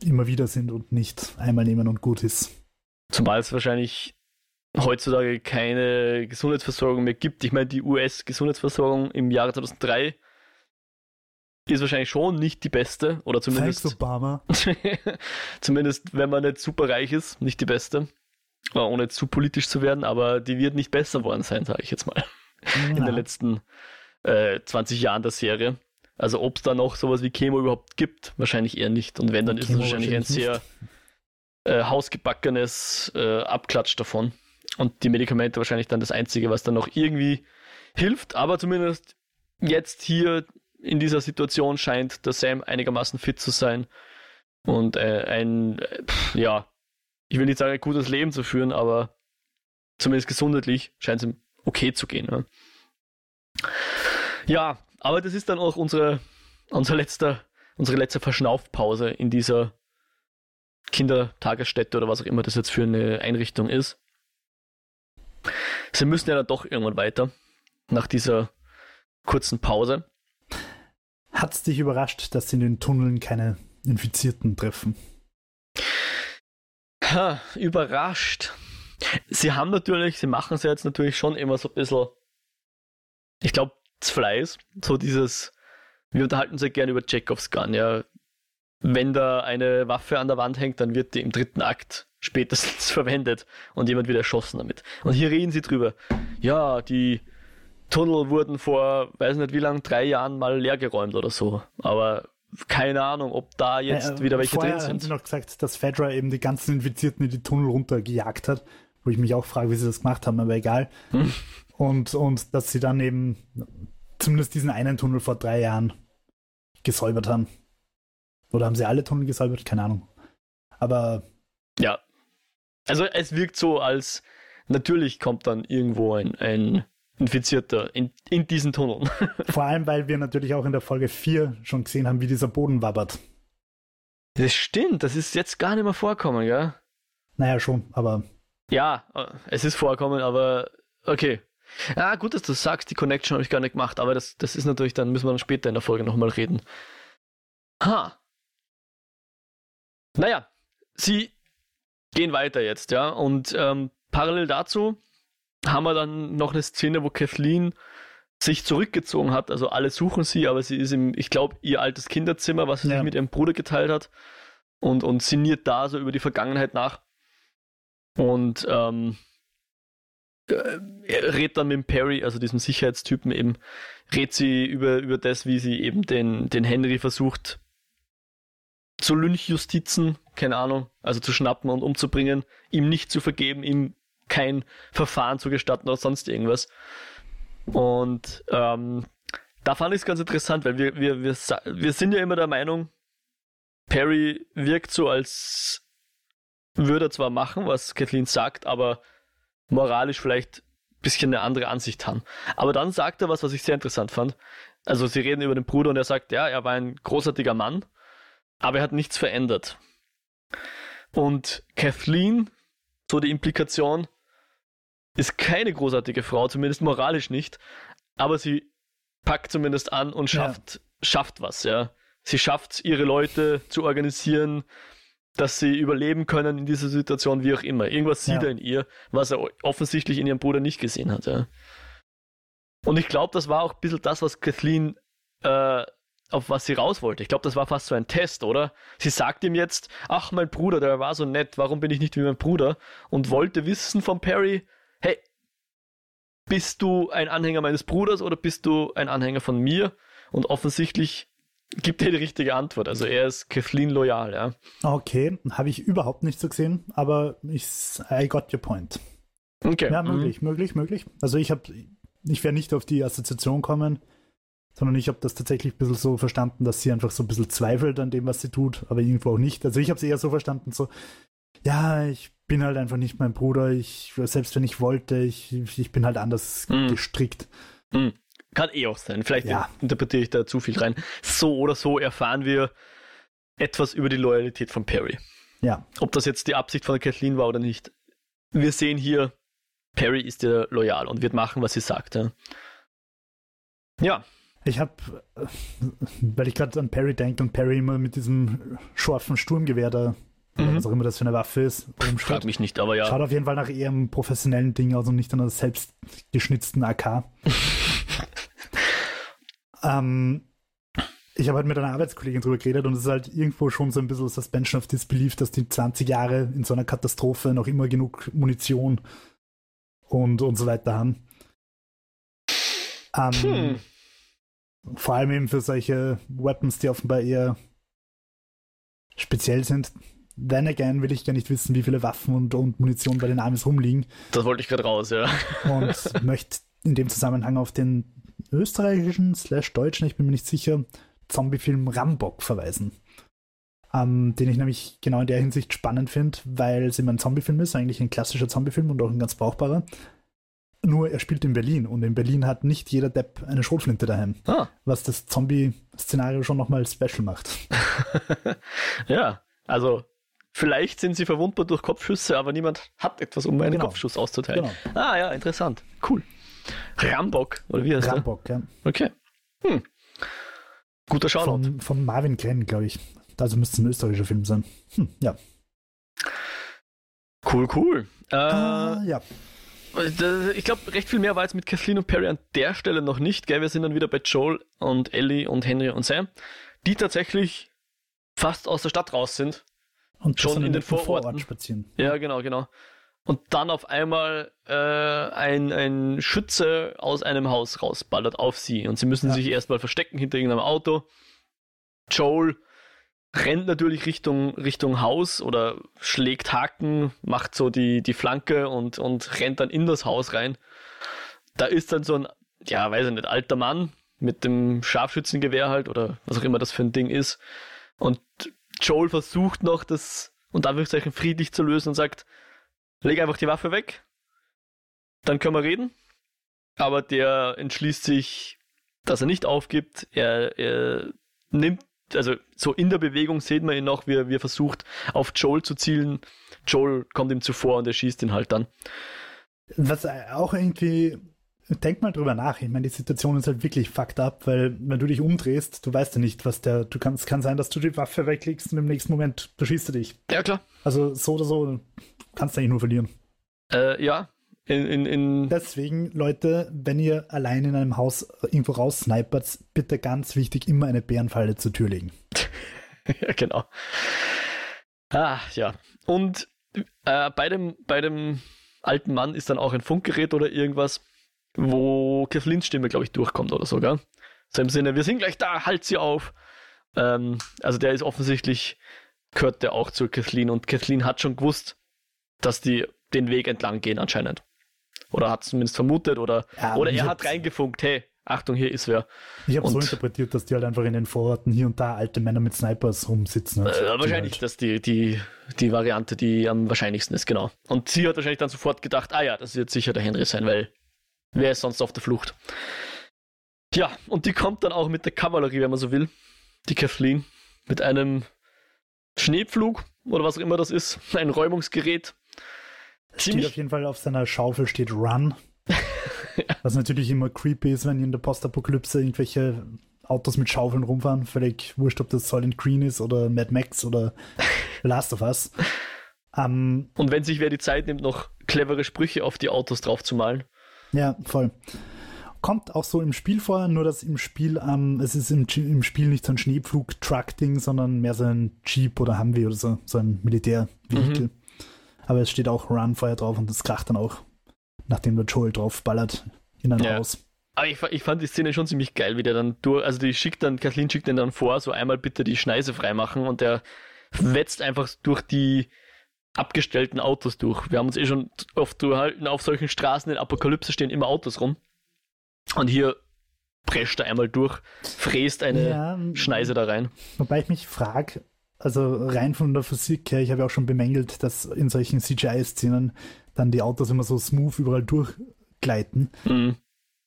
immer wieder sind und nicht einmal nehmen und gut ist. Zumal es wahrscheinlich heutzutage keine Gesundheitsversorgung mehr gibt. Ich meine, die US-Gesundheitsversorgung im Jahre 2003 ist wahrscheinlich schon nicht die beste oder zumindest Thanks, Obama. (laughs) zumindest wenn man nicht super reich ist, nicht die beste ohne zu politisch zu werden, aber die wird nicht besser worden sein, sage ich jetzt mal, ja. in den letzten äh, 20 Jahren der Serie. Also ob es da noch sowas wie Chemo überhaupt gibt, wahrscheinlich eher nicht. Und wenn, dann ist es wahrscheinlich ein sehr äh, hausgebackenes äh, Abklatsch davon. Und die Medikamente wahrscheinlich dann das Einzige, was dann noch irgendwie hilft. Aber zumindest jetzt hier in dieser Situation scheint der Sam einigermaßen fit zu sein. Und äh, ein, äh, pff, ja, ich will nicht sagen, ein gutes Leben zu führen, aber zumindest gesundheitlich scheint es ihm okay zu gehen. Ja. ja, aber das ist dann auch unsere, unser letzter, unsere letzte Verschnaufpause in dieser Kindertagesstätte oder was auch immer das jetzt für eine Einrichtung ist. Sie müssen ja dann doch irgendwann weiter, nach dieser kurzen Pause. Hat es dich überrascht, dass sie in den Tunneln keine Infizierten treffen? Ha, überrascht. Sie haben natürlich, sie machen es ja jetzt natürlich schon immer so ein bisschen, ich glaube, Fleiß, so dieses, wir unterhalten uns ja gerne über Chekhovs Gun, ja. Wenn da eine Waffe an der Wand hängt, dann wird die im dritten Akt spätestens (laughs) verwendet und jemand wird erschossen damit. Und hier reden sie drüber. Ja, die Tunnel wurden vor, weiß nicht wie lang, drei Jahren mal leergeräumt oder so. Aber keine Ahnung, ob da jetzt äh, wieder welche drin sind. haben sie noch gesagt, dass Fedra eben die ganzen Infizierten in die Tunnel runtergejagt hat, wo ich mich auch frage, wie sie das gemacht haben, aber egal. Hm. Und, und dass sie dann eben zumindest diesen einen Tunnel vor drei Jahren gesäubert haben. Oder haben sie alle Tunnel gesäubert? Keine Ahnung. Aber. Ja. Also es wirkt so, als natürlich kommt dann irgendwo ein, ein Infizierter in, in diesen Tunneln. (laughs) Vor allem, weil wir natürlich auch in der Folge 4 schon gesehen haben, wie dieser Boden wabbert. Das stimmt, das ist jetzt gar nicht mehr vorkommen, gell? Naja, schon, aber. Ja, es ist vorkommen, aber okay. Ja, gut, dass du sagst, die Connection habe ich gar nicht gemacht, aber das, das ist natürlich, dann müssen wir dann später in der Folge nochmal reden. Ha. Naja, sie gehen weiter jetzt, ja, und ähm, parallel dazu haben wir dann noch eine Szene, wo Kathleen sich zurückgezogen hat. Also alle suchen sie, aber sie ist im, ich glaube, ihr altes Kinderzimmer, was sie ja. sich mit ihrem Bruder geteilt hat. Und, und sinniert da so über die Vergangenheit nach. Und ähm, äh, redet dann mit Perry, also diesem Sicherheitstypen eben, redet sie über, über das, wie sie eben den, den Henry versucht zu Lynchjustizen, keine Ahnung, also zu schnappen und umzubringen, ihm nicht zu vergeben, ihm kein Verfahren zu gestatten oder sonst irgendwas. Und ähm, da fand ich es ganz interessant, weil wir, wir, wir, wir sind ja immer der Meinung, Perry wirkt so, als würde er zwar machen, was Kathleen sagt, aber moralisch vielleicht ein bisschen eine andere Ansicht haben. Aber dann sagt er was, was ich sehr interessant fand. Also sie reden über den Bruder und er sagt, ja, er war ein großartiger Mann, aber er hat nichts verändert. Und Kathleen, so die Implikation, ist keine großartige Frau, zumindest moralisch nicht, aber sie packt zumindest an und schafft, ja. schafft was, ja. Sie schafft, ihre Leute zu organisieren, dass sie überleben können in dieser Situation, wie auch immer. Irgendwas sieht ja. er in ihr, was er offensichtlich in ihrem Bruder nicht gesehen hat. Ja. Und ich glaube, das war auch ein bisschen das, was Kathleen, äh, auf was sie raus wollte. Ich glaube, das war fast so ein Test, oder? Sie sagt ihm jetzt, ach, mein Bruder, der war so nett, warum bin ich nicht wie mein Bruder? Und wollte wissen von Perry, hey, bist du ein Anhänger meines Bruders oder bist du ein Anhänger von mir? Und offensichtlich gibt er die richtige Antwort. Also er ist Kathleen loyal, ja. Okay, habe ich überhaupt nicht so gesehen, aber ich, I got your point. Okay. Ja, möglich, mhm. möglich, möglich. Also ich habe, ich werde nicht auf die Assoziation kommen, sondern ich habe das tatsächlich ein bisschen so verstanden, dass sie einfach so ein bisschen zweifelt an dem, was sie tut, aber irgendwo auch nicht. Also ich habe es eher so verstanden, so, ja, ich bin halt einfach nicht mein Bruder, ich, selbst wenn ich wollte, ich, ich bin halt anders mhm. gestrickt. Mhm. Kann eh auch sein. Vielleicht ja. interpretiere ich da zu viel rein. So oder so erfahren wir etwas über die Loyalität von Perry. Ja. Ob das jetzt die Absicht von Kathleen war oder nicht. Wir sehen hier, Perry ist ihr loyal und wird machen, was sie sagt. Ja. ja. Ich habe, weil ich gerade an Perry denke und Perry immer mit diesem scharfen Sturmgewehr da, mhm. was auch immer das für eine Waffe ist, Frag mich nicht, aber ja. Schaut auf jeden Fall nach eher einem professionellen Ding aus und nicht einer selbstgeschnitzten AK. (laughs) Ähm, ich habe halt mit einer Arbeitskollegin drüber geredet und es ist halt irgendwo schon so ein bisschen Suspension of Disbelief, dass die 20 Jahre in so einer Katastrophe noch immer genug Munition und, und so weiter haben. Ähm, hm. Vor allem eben für solche Weapons, die offenbar eher speziell sind. Then again will ich gar nicht wissen, wie viele Waffen und, und Munition bei den Amis rumliegen. Das wollte ich gerade raus, ja. Und (laughs) möchte in dem Zusammenhang auf den österreichischen slash deutschen, ich bin mir nicht sicher, Zombiefilm Rambock verweisen. Ähm, den ich nämlich genau in der Hinsicht spannend finde, weil es immer ein Zombiefilm ist, eigentlich ein klassischer Zombiefilm und auch ein ganz brauchbarer. Nur er spielt in Berlin und in Berlin hat nicht jeder Depp eine Schrotflinte daheim, ah. was das Zombie-Szenario schon nochmal special macht. (laughs) ja, also vielleicht sind sie verwundbar durch Kopfschüsse, aber niemand hat etwas, um einen genau. Kopfschuss auszuteilen. Genau. Ah ja, interessant. Cool. Rambock, oder wie heißt Rambock, der? ja. Okay. Hm. Guter Shoutout. Von, von Marvin Glenn, glaube ich. Also müsste es ein österreichischer Film sein. Hm, ja. Cool, cool. Äh, uh, ja. Ich glaube, recht viel mehr war jetzt mit Kathleen und Perry an der Stelle noch nicht. Gell? Wir sind dann wieder bei Joel und Ellie und Henry und Sam, die tatsächlich fast aus der Stadt raus sind. Und schon in den Vororten. Vorort spazieren. Ja, genau, genau und dann auf einmal äh, ein, ein Schütze aus einem Haus rausballert auf sie und sie müssen ja. sich erstmal verstecken hinter irgendeinem Auto. Joel rennt natürlich Richtung, Richtung Haus oder schlägt Haken, macht so die, die Flanke und, und rennt dann in das Haus rein. Da ist dann so ein, ja, weiß ich nicht, alter Mann mit dem Scharfschützengewehr halt oder was auch immer das für ein Ding ist. Und Joel versucht noch das und Anführungszeichen friedlich zu lösen und sagt, leg einfach die Waffe weg, dann können wir reden. Aber der entschließt sich, dass er nicht aufgibt. Er, er nimmt, also so in der Bewegung sieht man ihn noch, wie er, wie er versucht, auf Joel zu zielen. Joel kommt ihm zuvor und er schießt ihn halt dann. Was auch irgendwie denk mal drüber nach. Ich meine, die Situation ist halt wirklich fucked up, weil wenn du dich umdrehst, du weißt ja nicht, was der, du kannst, kann sein, dass du die Waffe weglegst und im nächsten Moment beschießt du dich. Ja, klar. Also so oder so kannst du eigentlich nur verlieren. Äh, ja. In, in, in Deswegen, Leute, wenn ihr allein in einem Haus irgendwo raussnipert, bitte ganz wichtig, immer eine Bärenfalle zur Tür legen. (laughs) ja, genau. Ah, ja. Und äh, bei dem, bei dem alten Mann ist dann auch ein Funkgerät oder irgendwas, wo Kathleen's Stimme, glaube ich, durchkommt oder so, gell? So im Sinne, wir sind gleich da, halt sie auf. Ähm, also der ist offensichtlich, gehört der auch zu Kathleen und Kathleen hat schon gewusst, dass die den Weg entlang gehen anscheinend. Oder hat es zumindest vermutet oder, ja, oder er hat reingefunkt, hey, Achtung, hier ist wer. Ich habe so interpretiert, dass die halt einfach in den Vororten hier und da alte Männer mit Snipers rumsitzen. Äh, wahrscheinlich, halt. dass die, die, die Variante, die am wahrscheinlichsten ist, genau. Und sie hat wahrscheinlich dann sofort gedacht, ah ja, das wird sicher der Henry sein, weil wer ist sonst auf der Flucht? Ja, und die kommt dann auch mit der Kavallerie, wenn man so will, die Kathleen, mit einem Schneepflug oder was auch immer das ist, (laughs) ein Räumungsgerät. Steht auf jeden Fall auf seiner Schaufel steht Run. (laughs) Was natürlich immer creepy ist, wenn in der Postapokalypse irgendwelche Autos mit Schaufeln rumfahren. Völlig wurscht, ob das Solid Green ist oder Mad Max oder (laughs) Last of Us. Um, ähm, Und wenn sich wer die Zeit nimmt, noch clevere Sprüche auf die Autos drauf zu malen. Ja, voll. Kommt auch so im Spiel vor, nur dass im Spiel, ähm, es ist im, im Spiel nicht so ein Schneepflug-Truck-Ding, sondern mehr so ein Jeep oder Humvee oder so, so ein Militärvehikel. Mhm. Aber es steht auch Run vorher drauf und das kracht dann auch nachdem der Joel drauf ballert in ein ja. Haus. Aber ich, ich, fand die Szene schon ziemlich geil, wie der dann durch, also die schickt dann, Kathleen schickt den dann vor, so einmal bitte die Schneise freimachen und der wetzt einfach durch die abgestellten Autos durch. Wir haben uns eh schon oft durchhalten, auf solchen Straßen in Apokalypse stehen immer Autos rum. Und hier prescht er einmal durch, fräst eine ja, Schneise da rein. Wobei ich mich frage, also rein von der Physik her, ich habe ja auch schon bemängelt, dass in solchen CGI-Szenen dann die Autos immer so smooth überall durchgleiten. Mhm.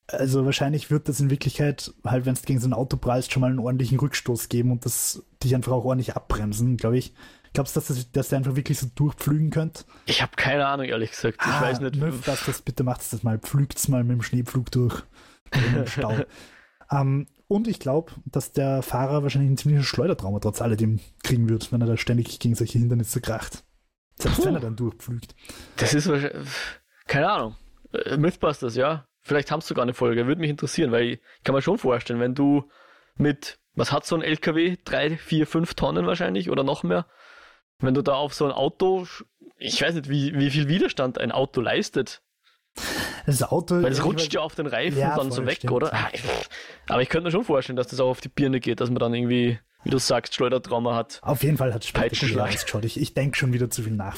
Also wahrscheinlich wird das in Wirklichkeit, halt wenn es gegen so ein Auto prallst, schon mal einen ordentlichen Rückstoß geben und das dich einfach auch ordentlich abbremsen, glaube ich. Glaubst du, dass, das, dass der einfach wirklich so durchpflügen könnte? Ich habe keine Ahnung, ehrlich gesagt. Ich ah, weiß nicht. Möf, das, das, bitte macht das mal. Pflügt's mal mit dem Schneepflug durch. Um, (laughs) ähm, und ich glaube, dass der Fahrer wahrscheinlich ein ziemliches Schleudertrauma trotz alledem kriegen wird, wenn er da ständig gegen solche Hindernisse kracht. Selbst Puh. wenn er dann durchpflügt. Das ist wahrscheinlich, keine Ahnung. Äh, Mythbusters, ja. Vielleicht haben sie sogar eine Folge. Würde mich interessieren, weil ich kann mir schon vorstellen, wenn du mit, was hat so ein LKW? Drei, vier, fünf Tonnen wahrscheinlich oder noch mehr? Wenn du da auf so ein Auto, ich weiß nicht, wie, wie viel Widerstand ein Auto leistet. Das Auto. Weil es rutscht ja auf den Reifen ja, dann so weg, stimmt. oder? Ah, aber ich könnte mir schon vorstellen, dass das auch auf die Birne geht, dass man dann irgendwie wie du sagst, Schleudertrauma hat. Auf jeden Fall hat es ausgeschaut. Ich, ich denke schon wieder zu viel nach.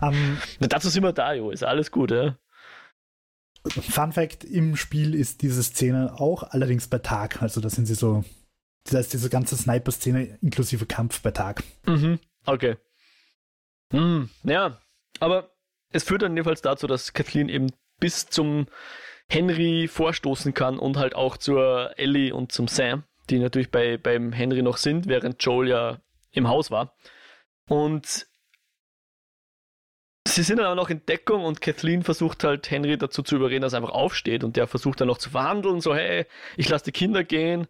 um, (laughs) ähm, Na, dazu sind wir da, Jo. Ist alles gut, ja? Fun Fact: Im Spiel ist diese Szene auch allerdings bei Tag. Also, da sind sie so. Das heißt, diese ganze Sniper-Szene inklusive Kampf bei Tag. Mhm, okay. Hm, ja, aber es führt dann jedenfalls dazu, dass Kathleen eben bis zum Henry vorstoßen kann und halt auch zur Ellie und zum Sam die natürlich bei, beim Henry noch sind, während Joel ja im Haus war. Und sie sind dann aber noch in Deckung und Kathleen versucht halt Henry dazu zu überreden, dass er einfach aufsteht und der versucht dann noch zu verhandeln, so hey, ich lasse die Kinder gehen,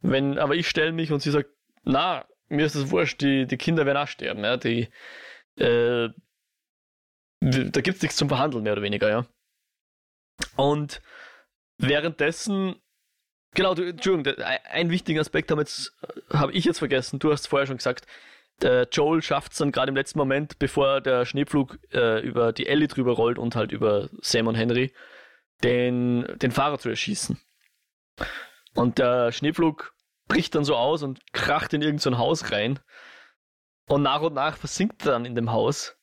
wenn, aber ich stelle mich und sie sagt, na, mir ist das wurscht, die, die Kinder werden auch sterben, ja, die, äh, da gibt's nichts zum Verhandeln, mehr oder weniger, ja. Und währenddessen Genau, du, Entschuldigung, ein wichtiger Aspekt habe hab ich jetzt vergessen. Du hast vorher schon gesagt, der Joel schafft es dann gerade im letzten Moment, bevor der Schneepflug äh, über die Ellie drüber rollt und halt über Sam und Henry, den, den Fahrer zu erschießen. Und der Schneepflug bricht dann so aus und kracht in irgendein so Haus rein. Und nach und nach versinkt er dann in dem Haus.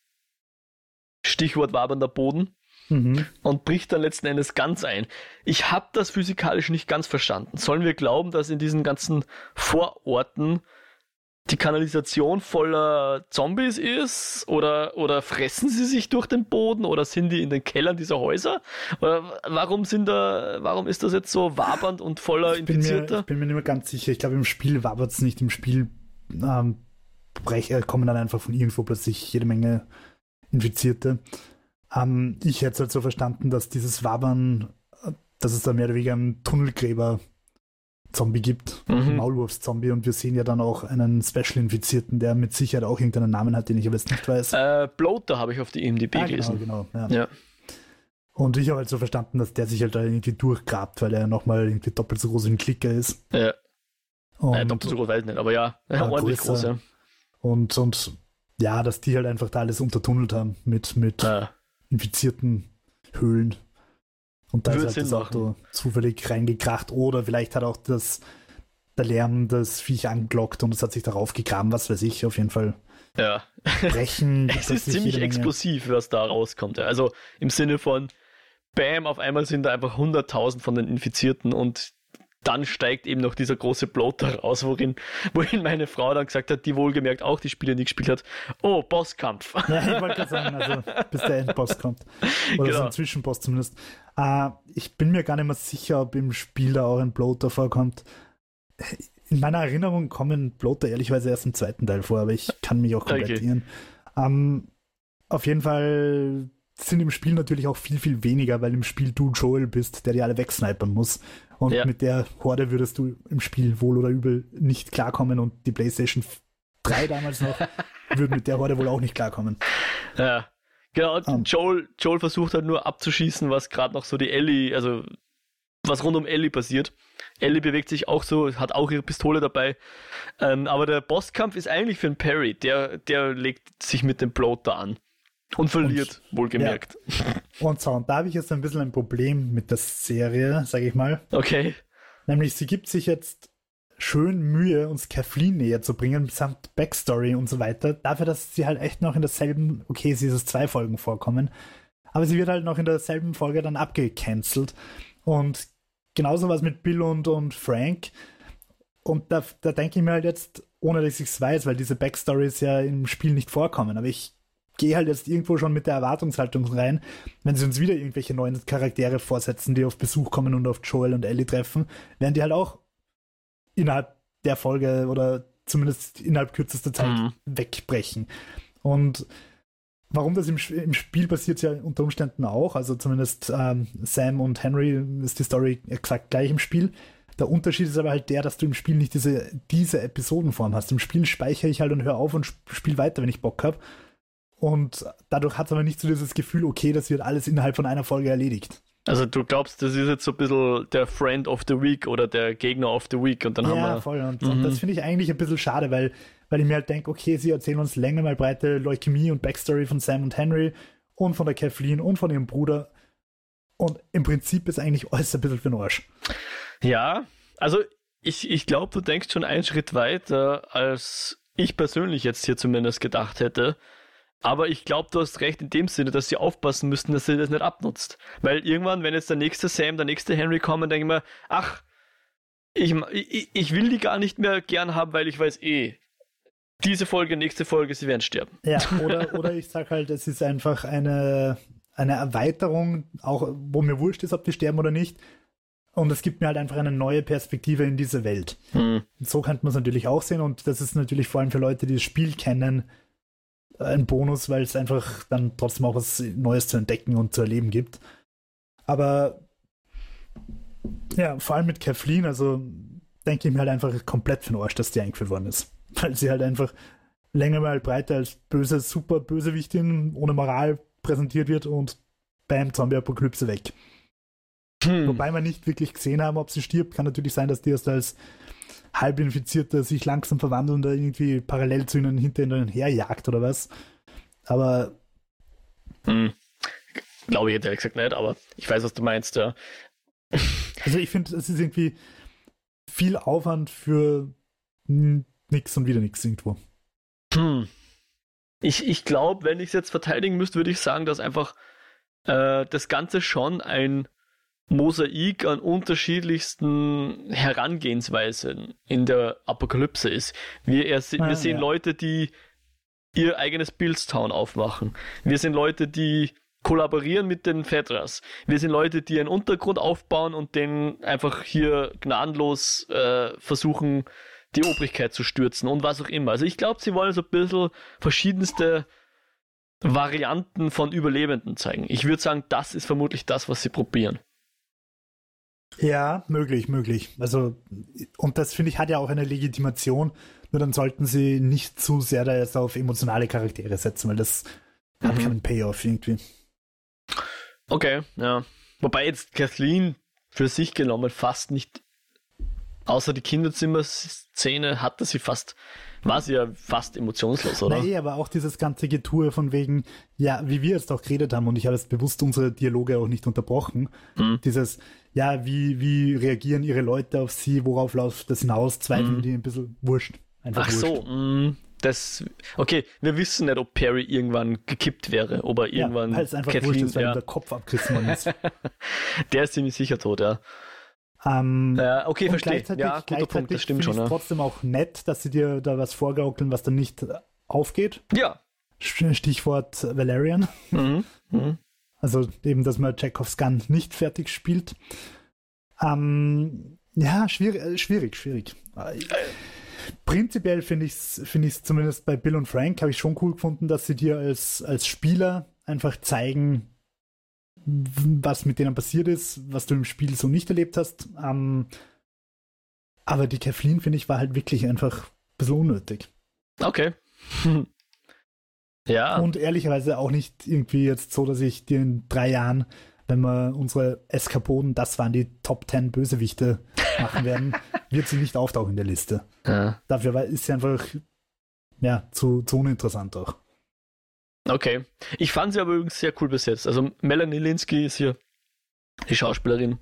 Stichwort wabernder Boden mhm. und bricht dann letzten Endes ganz ein. Ich habe das physikalisch nicht ganz verstanden. Sollen wir glauben, dass in diesen ganzen Vororten die Kanalisation voller Zombies ist? Oder, oder fressen sie sich durch den Boden? Oder sind die in den Kellern dieser Häuser? Oder warum sind da, warum ist das jetzt so wabernd und voller ich Infizierter? Mir, ich bin mir nicht mehr ganz sicher. Ich glaube, im Spiel wabert es nicht. Im Spiel ähm, kommen dann einfach von irgendwo plötzlich jede Menge Infizierte. Ähm, ich hätte es halt so verstanden, dass dieses Wabern, dass es da mehr oder weniger einen Tunnelgräber Zombie gibt, mhm. Maulwurfs-Zombie und wir sehen ja dann auch einen Special-Infizierten, der mit Sicherheit auch irgendeinen Namen hat, den ich aber jetzt nicht weiß. Äh, Bloater habe ich auf die IMDb ah, gelesen. Genau, genau, ja. ja. Und ich habe halt so verstanden, dass der sich halt da irgendwie durchgrabt, weil er nochmal irgendwie doppelt so groß wie ein Klicker ist. Ja. Und, äh, doppelt so groß weiß ich nicht, aber ja, ja ordentlich groß, ja. Und, und ja, dass die halt einfach da alles untertunnelt haben mit, mit ja infizierten Höhlen. Und da Würde ist halt das Auto zufällig reingekracht. Oder vielleicht hat auch das, der Lärm das Viech angelockt und es hat sich darauf gegraben, was weiß ich, auf jeden Fall. Ja. Brechen. (laughs) Es ist ziemlich explosiv, was da rauskommt. ja. Also im Sinne von, bam, auf einmal sind da einfach 100.000 von den Infizierten und dann steigt eben noch dieser große Bloater raus, worin, wohin meine Frau dann gesagt hat, die wohlgemerkt auch die Spiele nie gespielt hat, oh, Bosskampf. (laughs) Ja, ich wollte gerade sagen, also bis der Endboss kommt. Oder Genau. so ein Zwischenboss zumindest. Äh, ich bin mir gar nicht mehr sicher, ob im Spiel da auch ein Bloater vorkommt. In meiner Erinnerung kommen Bloater ehrlicherweise erst im zweiten Teil vor, aber ich kann mich auch komplett Okay. Ähm, auf jeden Fall sind im Spiel natürlich auch viel, viel weniger, weil im Spiel du Joel bist, der die alle wegsnipern muss. Und Ja. mit der Horde würdest du im Spiel wohl oder übel nicht klarkommen und die PlayStation 3 damals noch (laughs) würde mit der Horde wohl auch nicht klarkommen. Ja. Genau, und Ah. Joel, Joel versucht halt nur abzuschießen, was gerade noch so die Ellie, also was rund um Ellie passiert. Ellie bewegt sich auch so, hat auch ihre Pistole dabei. Ähm, aber der Bosskampf ist eigentlich für einen Parry. Der, der legt sich mit dem Bloater an. Und verliert, wohlgemerkt. Und so, und da habe ich jetzt ein bisschen ein Problem mit der Serie, sage ich mal. Okay. Nämlich, sie gibt sich jetzt schön Mühe, uns Kathleen näher zu bringen, samt Backstory und so weiter. Dafür, dass sie halt echt noch in derselben, okay, sie ist es zwei Folgen vorkommen, aber sie wird halt noch in derselben Folge dann abgecancelt. Und genauso was mit Bill und, und Frank. Und da, da denke ich mir halt jetzt, ohne dass ich es weiß, weil diese Backstories ja im Spiel nicht vorkommen, aber ich gehe halt jetzt irgendwo schon mit der Erwartungshaltung rein, wenn sie uns wieder irgendwelche neuen Charaktere vorsetzen, die auf Besuch kommen und auf Joel und Ellie treffen, werden die halt auch innerhalb der Folge oder zumindest innerhalb kürzester Zeit Mhm. wegbrechen. Und warum das im, im Spiel passiert, ja unter Umständen auch. Also zumindest ähm, Sam und Henry ist die Story exakt gleich im Spiel. Der Unterschied ist aber halt der, dass du im Spiel nicht diese, diese Episodenform hast. Im Spiel speichere ich halt und höre auf und sp- spiele weiter, wenn ich Bock habe. Und dadurch hat es aber nicht so dieses Gefühl, okay, das wird alles innerhalb von einer Folge erledigt. Also du glaubst, das ist jetzt so ein bisschen der Friend of the Week oder der Gegner of the Week und dann haben Ja, wir. voll. Und, Mhm. und das finde ich eigentlich ein bisschen schade, weil, weil ich mir halt denke, okay, sie erzählen uns länger mal breite Leukämie und Backstory von Sam und Henry und von der Kathleen und von ihrem Bruder. Und im Prinzip ist eigentlich alles ein bisschen für den Arsch. Ja, also ich, ich glaube, du denkst schon einen Schritt weiter, als ich persönlich jetzt hier zumindest gedacht hätte. Aber ich glaube, du hast recht in dem Sinne, dass sie aufpassen müssten, dass sie das nicht abnutzt. Weil irgendwann, wenn jetzt der nächste Sam, der nächste Henry kommen, denke ich mir, ach, ich, ich, ich will die gar nicht mehr gern haben, weil ich weiß eh, diese Folge, nächste Folge, sie werden sterben. Ja, (laughs) oder, oder ich sag halt, es ist einfach eine, eine Erweiterung, auch wo mir wurscht ist, ob die sterben oder nicht. Und es gibt mir halt einfach eine neue Perspektive in diese Welt. Hm. So könnte man es natürlich auch sehen und das ist natürlich vor allem für Leute, die das Spiel kennen, ein Bonus, weil es einfach dann trotzdem auch was Neues zu entdecken und zu erleben gibt. Aber ja, vor allem mit Kathleen, also denke ich mir halt einfach komplett für den Arsch, dass die eingeführt worden ist. (laughs) Weil sie halt einfach länger mal breiter als böse, super Bösewichtin ohne Moral präsentiert wird und bam, Zombie-Apokalypse weg. Hm. Wobei wir nicht wirklich gesehen haben, ob sie stirbt. Kann natürlich sein, dass die erst als halbinfizierter sich langsam verwandelnder irgendwie parallel zu ihnen hinter ihnen herjagt oder was. Aber Hm. Glaube ich jetzt ehrlich gesagt nicht, aber ich weiß, was du meinst, ja. also ich finde, es ist irgendwie viel Aufwand für n- nix und wieder nix irgendwo. Hm. Ich, ich glaube, wenn ich es jetzt verteidigen müsste, würde ich sagen, dass einfach äh, das Ganze schon ein Mosaik an unterschiedlichsten Herangehensweisen in der Apokalypse ist. Wir, er, wir Ah, sehen ja. Leute, die ihr eigenes Billstown aufmachen. Wir sind Leute, die kollaborieren mit den Fedras. Wir sind Leute, die einen Untergrund aufbauen und den einfach hier gnadenlos äh, versuchen, die Obrigkeit zu stürzen und was auch immer. Also ich glaube, sie wollen so ein bisschen verschiedenste Varianten von Überlebenden zeigen. Ich würde sagen, das ist vermutlich das, was sie probieren. Ja, möglich, möglich. Also, und das finde ich hat ja auch eine Legitimation. Nur dann sollten sie nicht zu sehr da jetzt auf emotionale Charaktere setzen, weil das hat Mhm. keinen Payoff irgendwie. Okay, ja. Wobei jetzt Kathleen für sich genommen fast nicht, außer die Kinderzimmer-Szene, hatte sie fast war sie ja fast emotionslos, oder? Nee, aber auch dieses ganze Getue von wegen, ja, wie wir jetzt auch geredet haben, und ich habe jetzt bewusst unsere Dialoge auch nicht unterbrochen, mhm. dieses, ja, wie, wie reagieren ihre Leute auf sie, worauf läuft das hinaus, zweifeln mhm. die ein bisschen wurscht. Einfach Ach wurscht. so, mh, das, okay, wir wissen nicht, ob Perry irgendwann gekippt wäre, ob er irgendwann. Ja, weil es einfach Kathleen, wurscht ist, weil ja. der Kopf abgerissen worden ist. (laughs) der ist ziemlich sicher tot, ja. Ähm, ja, okay, verstehe. Ja, guter Punkt, das stimmt schon. Ja. trotzdem auch nett, dass sie dir da was vorgaukeln, was dann nicht aufgeht. Ja. Stichwort Valerian. Mhm. Mhm. Also eben, dass man Chekhovs Gun nicht fertig spielt. Ähm, ja, schwierig, äh, schwierig, schwierig. Prinzipiell finde ich es find zumindest bei Bill und Frank, habe ich schon cool gefunden, dass sie dir als, als Spieler einfach zeigen, was mit denen passiert ist, was du im Spiel so nicht erlebt hast. Ähm, aber die Kathleen, finde ich, war halt wirklich einfach ein bisschen unnötig. Okay. (laughs) ja. Und ehrlicherweise auch nicht irgendwie jetzt so, dass ich dir in drei Jahren, wenn wir unsere Eskapoden, das waren die Top 10 Bösewichte, machen werden, (laughs) wird sie nicht auftauchen in der Liste. Ja. Dafür ist sie einfach ja, zu, zu uninteressant auch. Okay. Ich fand sie aber übrigens sehr cool besetzt. Also Melanie Linsky ist hier die Schauspielerin,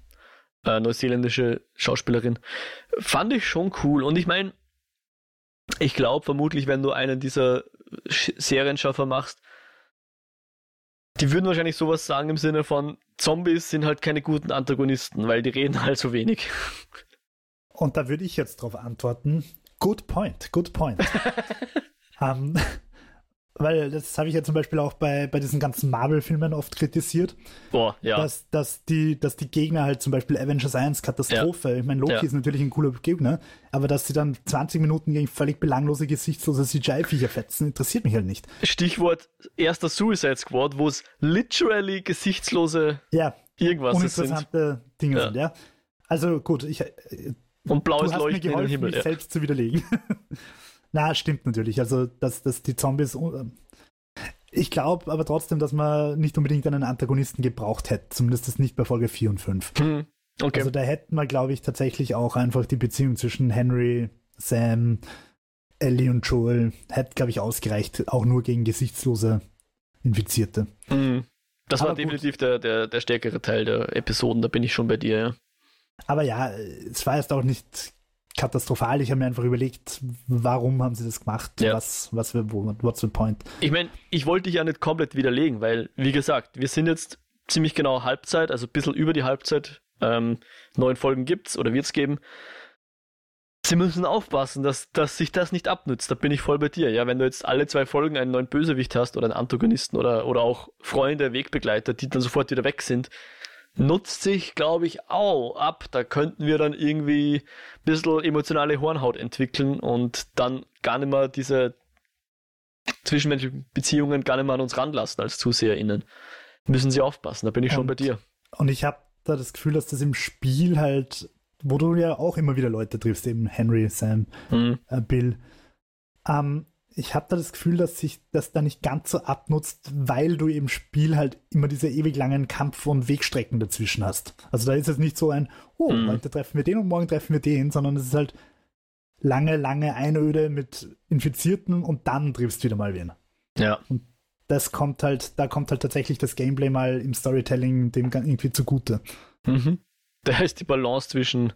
äh, neuseeländische Schauspielerin. Fand ich schon cool. Und ich meine, ich glaube vermutlich, wenn du einen dieser Serienschaffer machst, die würden wahrscheinlich sowas sagen im Sinne von Zombies sind halt keine guten Antagonisten, weil die reden halt so wenig. Und da würde ich jetzt darauf antworten. Good point, good point. um, (laughs) ähm, weil das habe ich ja zum Beispiel auch bei, bei diesen ganzen Marvel-Filmen oft kritisiert. Boah, ja. Dass, dass, die, dass die Gegner halt zum Beispiel Avengers 1 Katastrophe. Ja. Ich meine, Loki ja. ist natürlich ein cooler Gegner, aber dass sie dann 20 Minuten gegen völlig belanglose, gesichtslose CGI-Viecher fetzen, interessiert mich halt nicht. Stichwort erster Suicide Squad, wo es literally gesichtslose ja, irgendwas uninteressante sind. Dinge ja. sind, ja. Also gut, ich. Und blaues Leuchten geholfen, im Himmel. Mich selbst zu widerlegen. (laughs) Na, stimmt natürlich. Also, dass, dass die Zombies. Äh, ich glaube aber trotzdem, dass man nicht unbedingt einen Antagonisten gebraucht hätte. Zumindest das nicht bei Folge 4 und 5. Hm, okay. Also, da hätten wir, glaube ich, tatsächlich auch einfach die Beziehung zwischen Henry, Sam, Ellie und Joel, hätte, glaube ich, ausgereicht. Auch nur gegen gesichtslose Infizierte. Hm. Das aber war definitiv der, der, der stärkere Teil der Episoden, da bin ich schon bei dir, ja. Aber ja, es war jetzt auch nicht katastrophal. Ich habe mir einfach überlegt, warum haben sie das gemacht? Ja. Was, was, wo, what's the point? Ich meine, ich wollte dich ja nicht komplett widerlegen, weil, wie gesagt, wir sind jetzt ziemlich genau Halbzeit, also ein bisschen über die Halbzeit. Ähm, neun Folgen gibt's oder wird's geben. Sie müssen aufpassen, dass, dass sich das nicht abnützt. Da bin ich voll bei dir. Ja, wenn du jetzt alle zwei Folgen einen neuen Bösewicht hast oder einen Antagonisten oder, oder auch Freunde, Wegbegleiter, die dann sofort wieder weg sind, nutzt sich, glaube ich, auch ab. Da könnten wir dann irgendwie ein bisschen emotionale Hornhaut entwickeln und dann gar nicht mehr diese zwischenmenschlichen Beziehungen gar nicht mehr an uns ranlassen als ZuseherInnen. Müssen sie aufpassen, da bin ich und, schon bei dir. Und ich habe da das Gefühl, dass das im Spiel halt, wo du ja auch immer wieder Leute triffst, eben Henry, Sam, mhm. äh, Bill, ähm, ich habe da das Gefühl, dass sich das da nicht ganz so abnutzt, weil du im Spiel halt immer diese ewig langen Kampf- und Wegstrecken dazwischen hast. Also da ist es nicht so ein, oh, mhm. heute treffen wir den und morgen treffen wir den, sondern es ist halt lange, lange Einöde mit Infizierten und dann triffst du wieder mal wen. Ja. Und das kommt halt, da kommt halt tatsächlich das Gameplay mal im Storytelling dem irgendwie zugute. Mhm. Da ist die Balance zwischen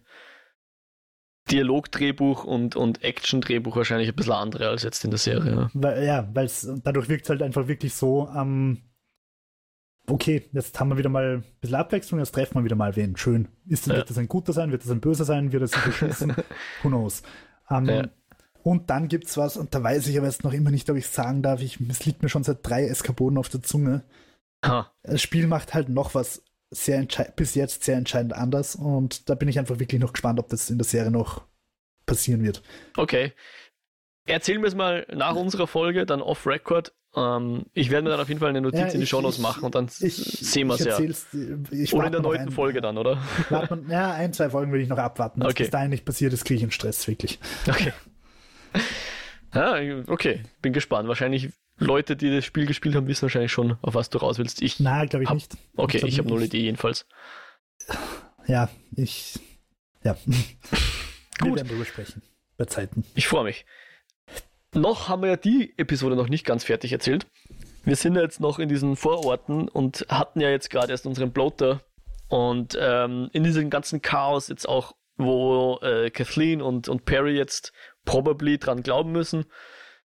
Dialogdrehbuch und, und Action-Drehbuch wahrscheinlich ein bisschen andere als jetzt in der Serie. Weil, ja, weil es dadurch wirkt es halt einfach wirklich so, ähm, okay, jetzt haben wir wieder mal ein bisschen Abwechslung, jetzt treffen wir wieder mal wen. Schön. Ist, ja. Wird das ein guter sein? Wird das ein böser sein? Wird das sich beschießen? (laughs) Who knows? Ähm, ja. Und dann gibt es was, und da weiß ich aber jetzt noch immer nicht, ob ich es sagen darf. Ich, es liegt mir schon seit drei Eskapoden auf der Zunge. Ha. Das Spiel macht halt noch was sehr bis jetzt sehr entscheidend anders und da bin ich einfach wirklich noch gespannt, ob das in der Serie noch passieren wird. Okay. Erzählen wir es mal nach unserer Folge, dann off-Record. Ähm, ich werde mir dann auf jeden Fall eine Notiz ja, ich, in die Shownotes machen und dann ich, sehen wir es ja. oder in der neunten Folge dann, oder? Ja, ein, zwei Folgen würde ich noch abwarten. Was okay. bis dahin nicht passiert ist, kriege ich einen Stress, wirklich. Okay. (laughs) Ja, okay, bin gespannt. Wahrscheinlich Leute, die das Spiel gespielt haben, wissen wahrscheinlich schon, auf was du raus willst. Ich Nein, glaube ich hab, nicht. Okay, ich, ich habe null Idee jedenfalls. Ja, ich. Ja. (laughs) Gut. Wir werden darüber sprechen. Bei Zeiten. Ich freue mich. noch haben wir ja die Episode noch nicht ganz fertig erzählt. Wir sind ja jetzt noch in diesen Vororten und hatten ja jetzt gerade erst unseren Bloater. Und ähm, in diesem ganzen Chaos jetzt auch, wo äh, Kathleen und, und Perry jetzt probably dran glauben müssen,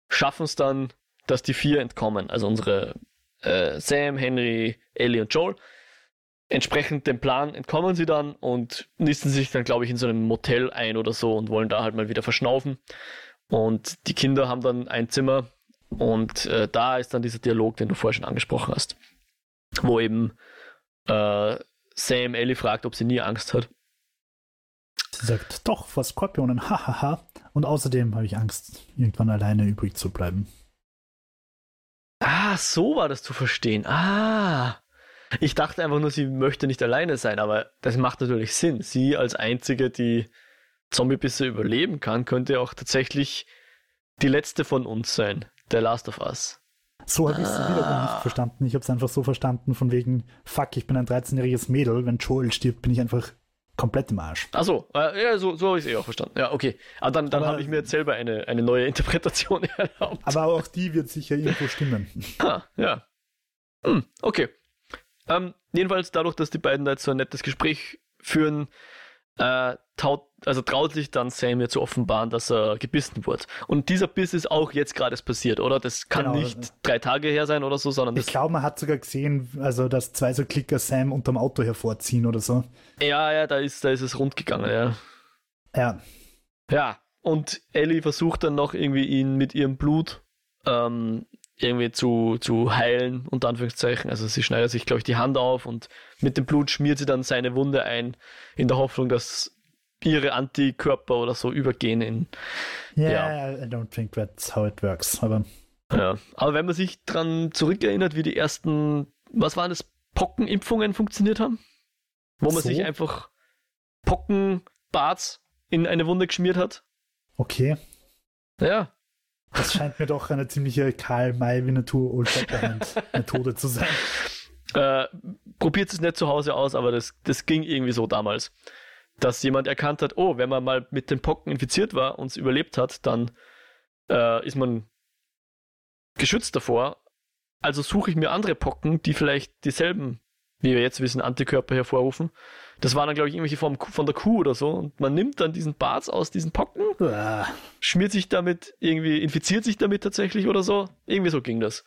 schaffen es dann, dass die vier entkommen. Also unsere äh, Sam, Henry, Ellie und Joel. Entsprechend dem Plan entkommen sie dann und nisten sich dann, glaube ich, in so einem Motel ein oder so und wollen da halt mal wieder verschnaufen. Und die Kinder haben dann ein Zimmer und äh, da ist dann dieser Dialog, den du vorher schon angesprochen hast, wo eben äh, Sam Ellie fragt, ob sie nie Angst hat. Sie sagt, doch, vor Skorpionen, hahaha. Und außerdem habe ich Angst, irgendwann alleine übrig zu bleiben. Ah, so war das zu verstehen. Ah. Ich dachte einfach nur, sie möchte nicht alleine sein, aber das macht natürlich Sinn. Sie als einzige, die Zombiebisse überleben kann, könnte auch tatsächlich die letzte von uns sein, der Last of Us. So habe ich es Ah. wiederum nicht verstanden. Ich habe es einfach so verstanden, von wegen, fuck, ich bin ein 13-jähriges Mädel. Wenn Joel stirbt, bin ich einfach komplett im Arsch. Achso, äh, ja, so, so habe ich es eh auch verstanden. Ja, okay. Aber dann, dann Aber- habe ich mir jetzt selber eine, eine neue (laughs) Interpretation (laughs) erlaubt. Aber auch die wird sicher irgendwo stimmen. Ha, (laughs) ja. Hm, okay. Ähm, jedenfalls dadurch, dass die beiden da jetzt so ein nettes Gespräch führen, äh, taut, also traut sich dann Sam mir zu offenbaren, dass er gebissen wurde. Und dieser Biss ist auch jetzt gerade erst passiert, oder? Das kann Genau. nicht drei Tage her sein oder so, sondern Ich glaube, man hat sogar gesehen, also dass zwei so Klicker Sam unterm Auto hervorziehen oder so. Ja, ja, da ist, da ist es rund gegangen, ja. Ja, Ja, und Ellie versucht dann noch irgendwie ihn mit ihrem Blut ähm, irgendwie zu, zu heilen, unter Anführungszeichen. Also sie schneidet sich, glaube ich, die Hand auf und mit dem Blut schmiert sie dann seine Wunde ein, in der Hoffnung, dass ihre Antikörper oder so übergehen in. yeah, I don't think that's how it works. Aber Ja. Aber wenn man sich dran zurückerinnert, wie die ersten, was waren das, Pockenimpfungen funktioniert haben? Wo man So? sich einfach Pockenbarts in eine Wunde geschmiert hat? okay, Ja, das scheint mir doch eine ziemliche Karl May Winnetou Old Methode zu sein. (laughs) Äh, probiert es nicht zu Hause aus, aber das, das ging irgendwie so damals. Dass jemand erkannt hat, oh, wenn man mal mit den Pocken infiziert war und es überlebt hat, dann äh, ist man geschützt davor. Also suche ich mir andere Pocken, die vielleicht dieselben, wie wir jetzt wissen, Antikörper hervorrufen. Das waren dann, glaube ich, irgendwelche Kuh- von der Kuh oder so. Und man nimmt dann diesen Bart aus diesen Pocken, schmiert sich damit irgendwie, infiziert sich damit tatsächlich oder so. Irgendwie so ging das.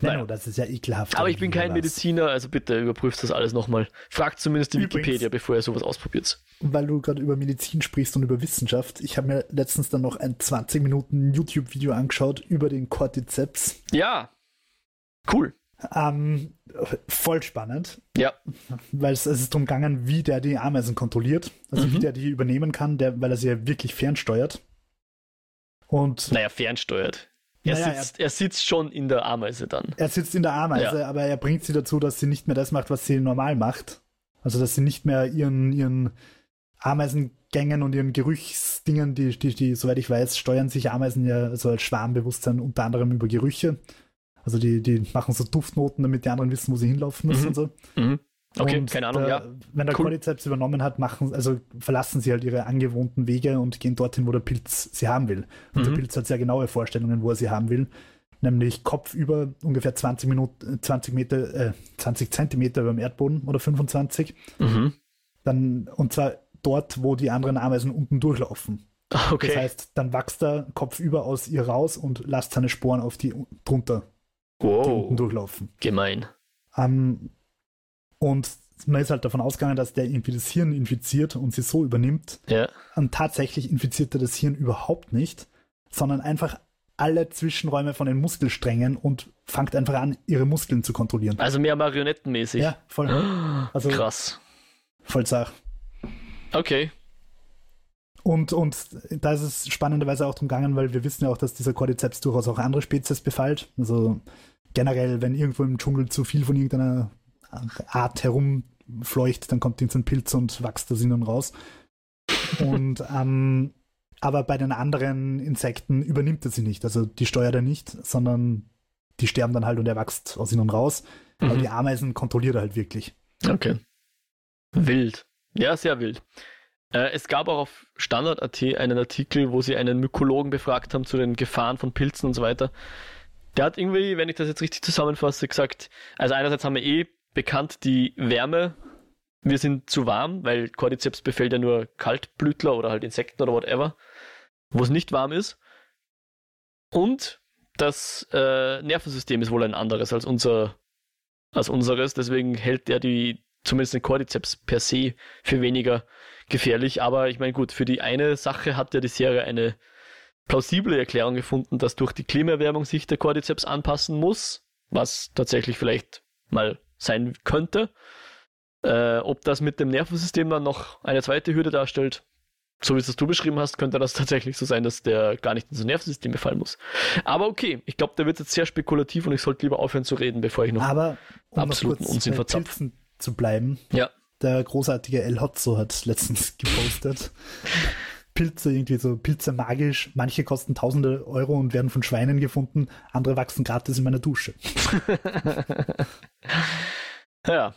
Nein, Naja. das ist ja ekelhaft. Aber ich bin kein. Mediziner, also bitte überprüft das alles nochmal. Fragt zumindest die Übrigens- Wikipedia, bevor ihr sowas ausprobiert. Weil du gerade über Medizin sprichst und über Wissenschaft. Ich habe mir letztens dann noch ein 20 Minuten YouTube-Video angeschaut über den Cordyceps. Ja, cool. Ähm, voll spannend, Ja, weil es, es ist darum gegangen, wie der die Ameisen kontrolliert. Also Mhm. wie der die übernehmen kann, der, weil er sie ja wirklich fernsteuert. Und naja, fernsteuert. Er, Naja, sitzt, er sitzt schon in der Ameise dann. er sitzt in der Ameise, aber er bringt sie dazu, dass sie nicht mehr das macht, was sie normal macht. Also dass sie nicht mehr ihren, ihren Ameisengängen und ihren Gerüchsdingen, die, die, die, soweit ich weiß, steuern sich Ameisen ja so als Schwarmbewusstsein unter anderem über Gerüche. Also die, die machen so Duftnoten, damit die anderen wissen, wo sie hinlaufen müssen Mhm. und so. Mhm. Okay, und keine Ahnung, der, ja. Wenn der Cool. Cordyceps übernommen hat, machen, also verlassen sie halt ihre angewohnten Wege und gehen dorthin, wo der Pilz sie haben will. Und der Mhm. Pilz hat sehr genaue Vorstellungen, wo er sie haben will. Nämlich kopfüber ungefähr 20 Minuten, 20 Meter, äh, 20 Zentimeter über dem Erdboden oder 25. Mhm. Dann, und zwar dort, wo die anderen Ameisen unten durchlaufen. Okay. Das heißt, dann wächst er kopfüber aus ihr raus und lasst seine Sporen auf die un- drunter, die unten wow, durchlaufen. gemein. Ähm, und man ist halt davon ausgegangen, dass der irgendwie das Hirn infiziert und sie so übernimmt. Ja. Und tatsächlich infiziert er das Hirn überhaupt nicht, sondern einfach alle Zwischenräume von den Muskelsträngen und fängt einfach an, ihre Muskeln zu kontrollieren. Also mehr marionettenmäßig. Ja, voll, (gasps) also Krass. voll Sach. Okay. Und, und da ist es spannenderweise auch drum gegangen, weil wir wissen ja auch, dass dieser Cordyceps durchaus auch andere Spezies befallt. Also generell, wenn irgendwo im Dschungel zu viel von irgendeiner Art herumfleucht, dann kommt irgendein Pilz und wächst aus ihnen raus. Und (laughs) ähm, aber bei den anderen Insekten übernimmt er sie nicht. Also die steuert er nicht, sondern die sterben dann halt und er wächst aus ihnen raus. Aber Mhm. die Ameisen kontrolliert er halt wirklich. Okay. Wild. Ja, sehr wild. Äh, es gab auch auf Standard.at einen Artikel, wo sie einen Mykologen befragt haben zu den Gefahren von Pilzen und so weiter. Der hat irgendwie, wenn ich das jetzt richtig zusammenfasse, gesagt, also einerseits haben wir eh bekannt die Wärme, wir sind zu warm, weil Cordyceps befällt ja nur Kaltblütler oder halt Insekten oder whatever, wo es nicht warm ist. Und das äh, Nervensystem ist wohl ein anderes als unser als unseres, deswegen hält er die zumindest den Cordyceps per se für weniger gefährlich. Aber ich meine, gut, für die eine Sache hat ja die Serie eine plausible Erklärung gefunden, dass durch die Klimaerwärmung sich der Cordyceps anpassen muss, was tatsächlich vielleicht mal sein könnte. Äh, ob das mit dem Nervensystem dann noch eine zweite Hürde darstellt, so wie es das du beschrieben hast, könnte das (laughs) tatsächlich so sein, dass der gar nicht ins Nervensystem befallen muss. Aber okay, ich glaube, der wird jetzt sehr spekulativ und ich sollte lieber aufhören zu reden, bevor ich noch Aber um absoluten Unsinn verzapfe. zu bleiben. Ja. Der großartige El Hotzo hat letztens (laughs) gepostet. Pilze irgendwie so, Pilze magisch, manche kosten tausende Euro und werden von Schweinen gefunden, andere wachsen gratis in meiner Dusche. (laughs) ja,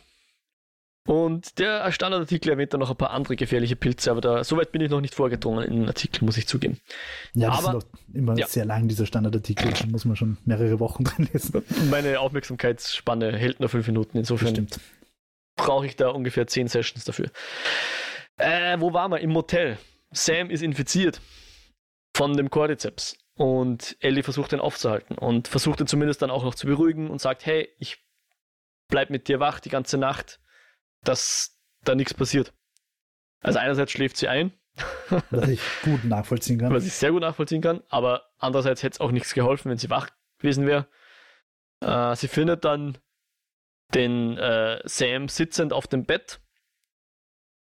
und der Standardartikel erwähnt dann noch ein paar andere gefährliche Pilze, aber da, soweit bin ich noch nicht vorgedrungen in den Artikel, muss ich zugeben. Ja, das aber, sind immer ja. sehr lang, dieser Standardartikel, da muss man schon mehrere Wochen (laughs) drin lesen. Meine Aufmerksamkeitsspanne hält nur fünf Minuten, insofern brauche ich da ungefähr zehn Sessions dafür. Äh, wo waren wir? Im Motel. Sam ist infiziert von dem Cordyceps und Ellie versucht ihn aufzuhalten und versucht ihn zumindest dann auch noch zu beruhigen und sagt, hey, ich bleib mit dir wach die ganze Nacht dass da nichts passiert. Also einerseits schläft sie ein. (laughs) Was ich gut nachvollziehen kann. Was ich sehr gut nachvollziehen kann, aber andererseits hätte es auch nichts geholfen, wenn sie wach gewesen wäre. Äh, sie findet dann den äh, Sam sitzend auf dem Bett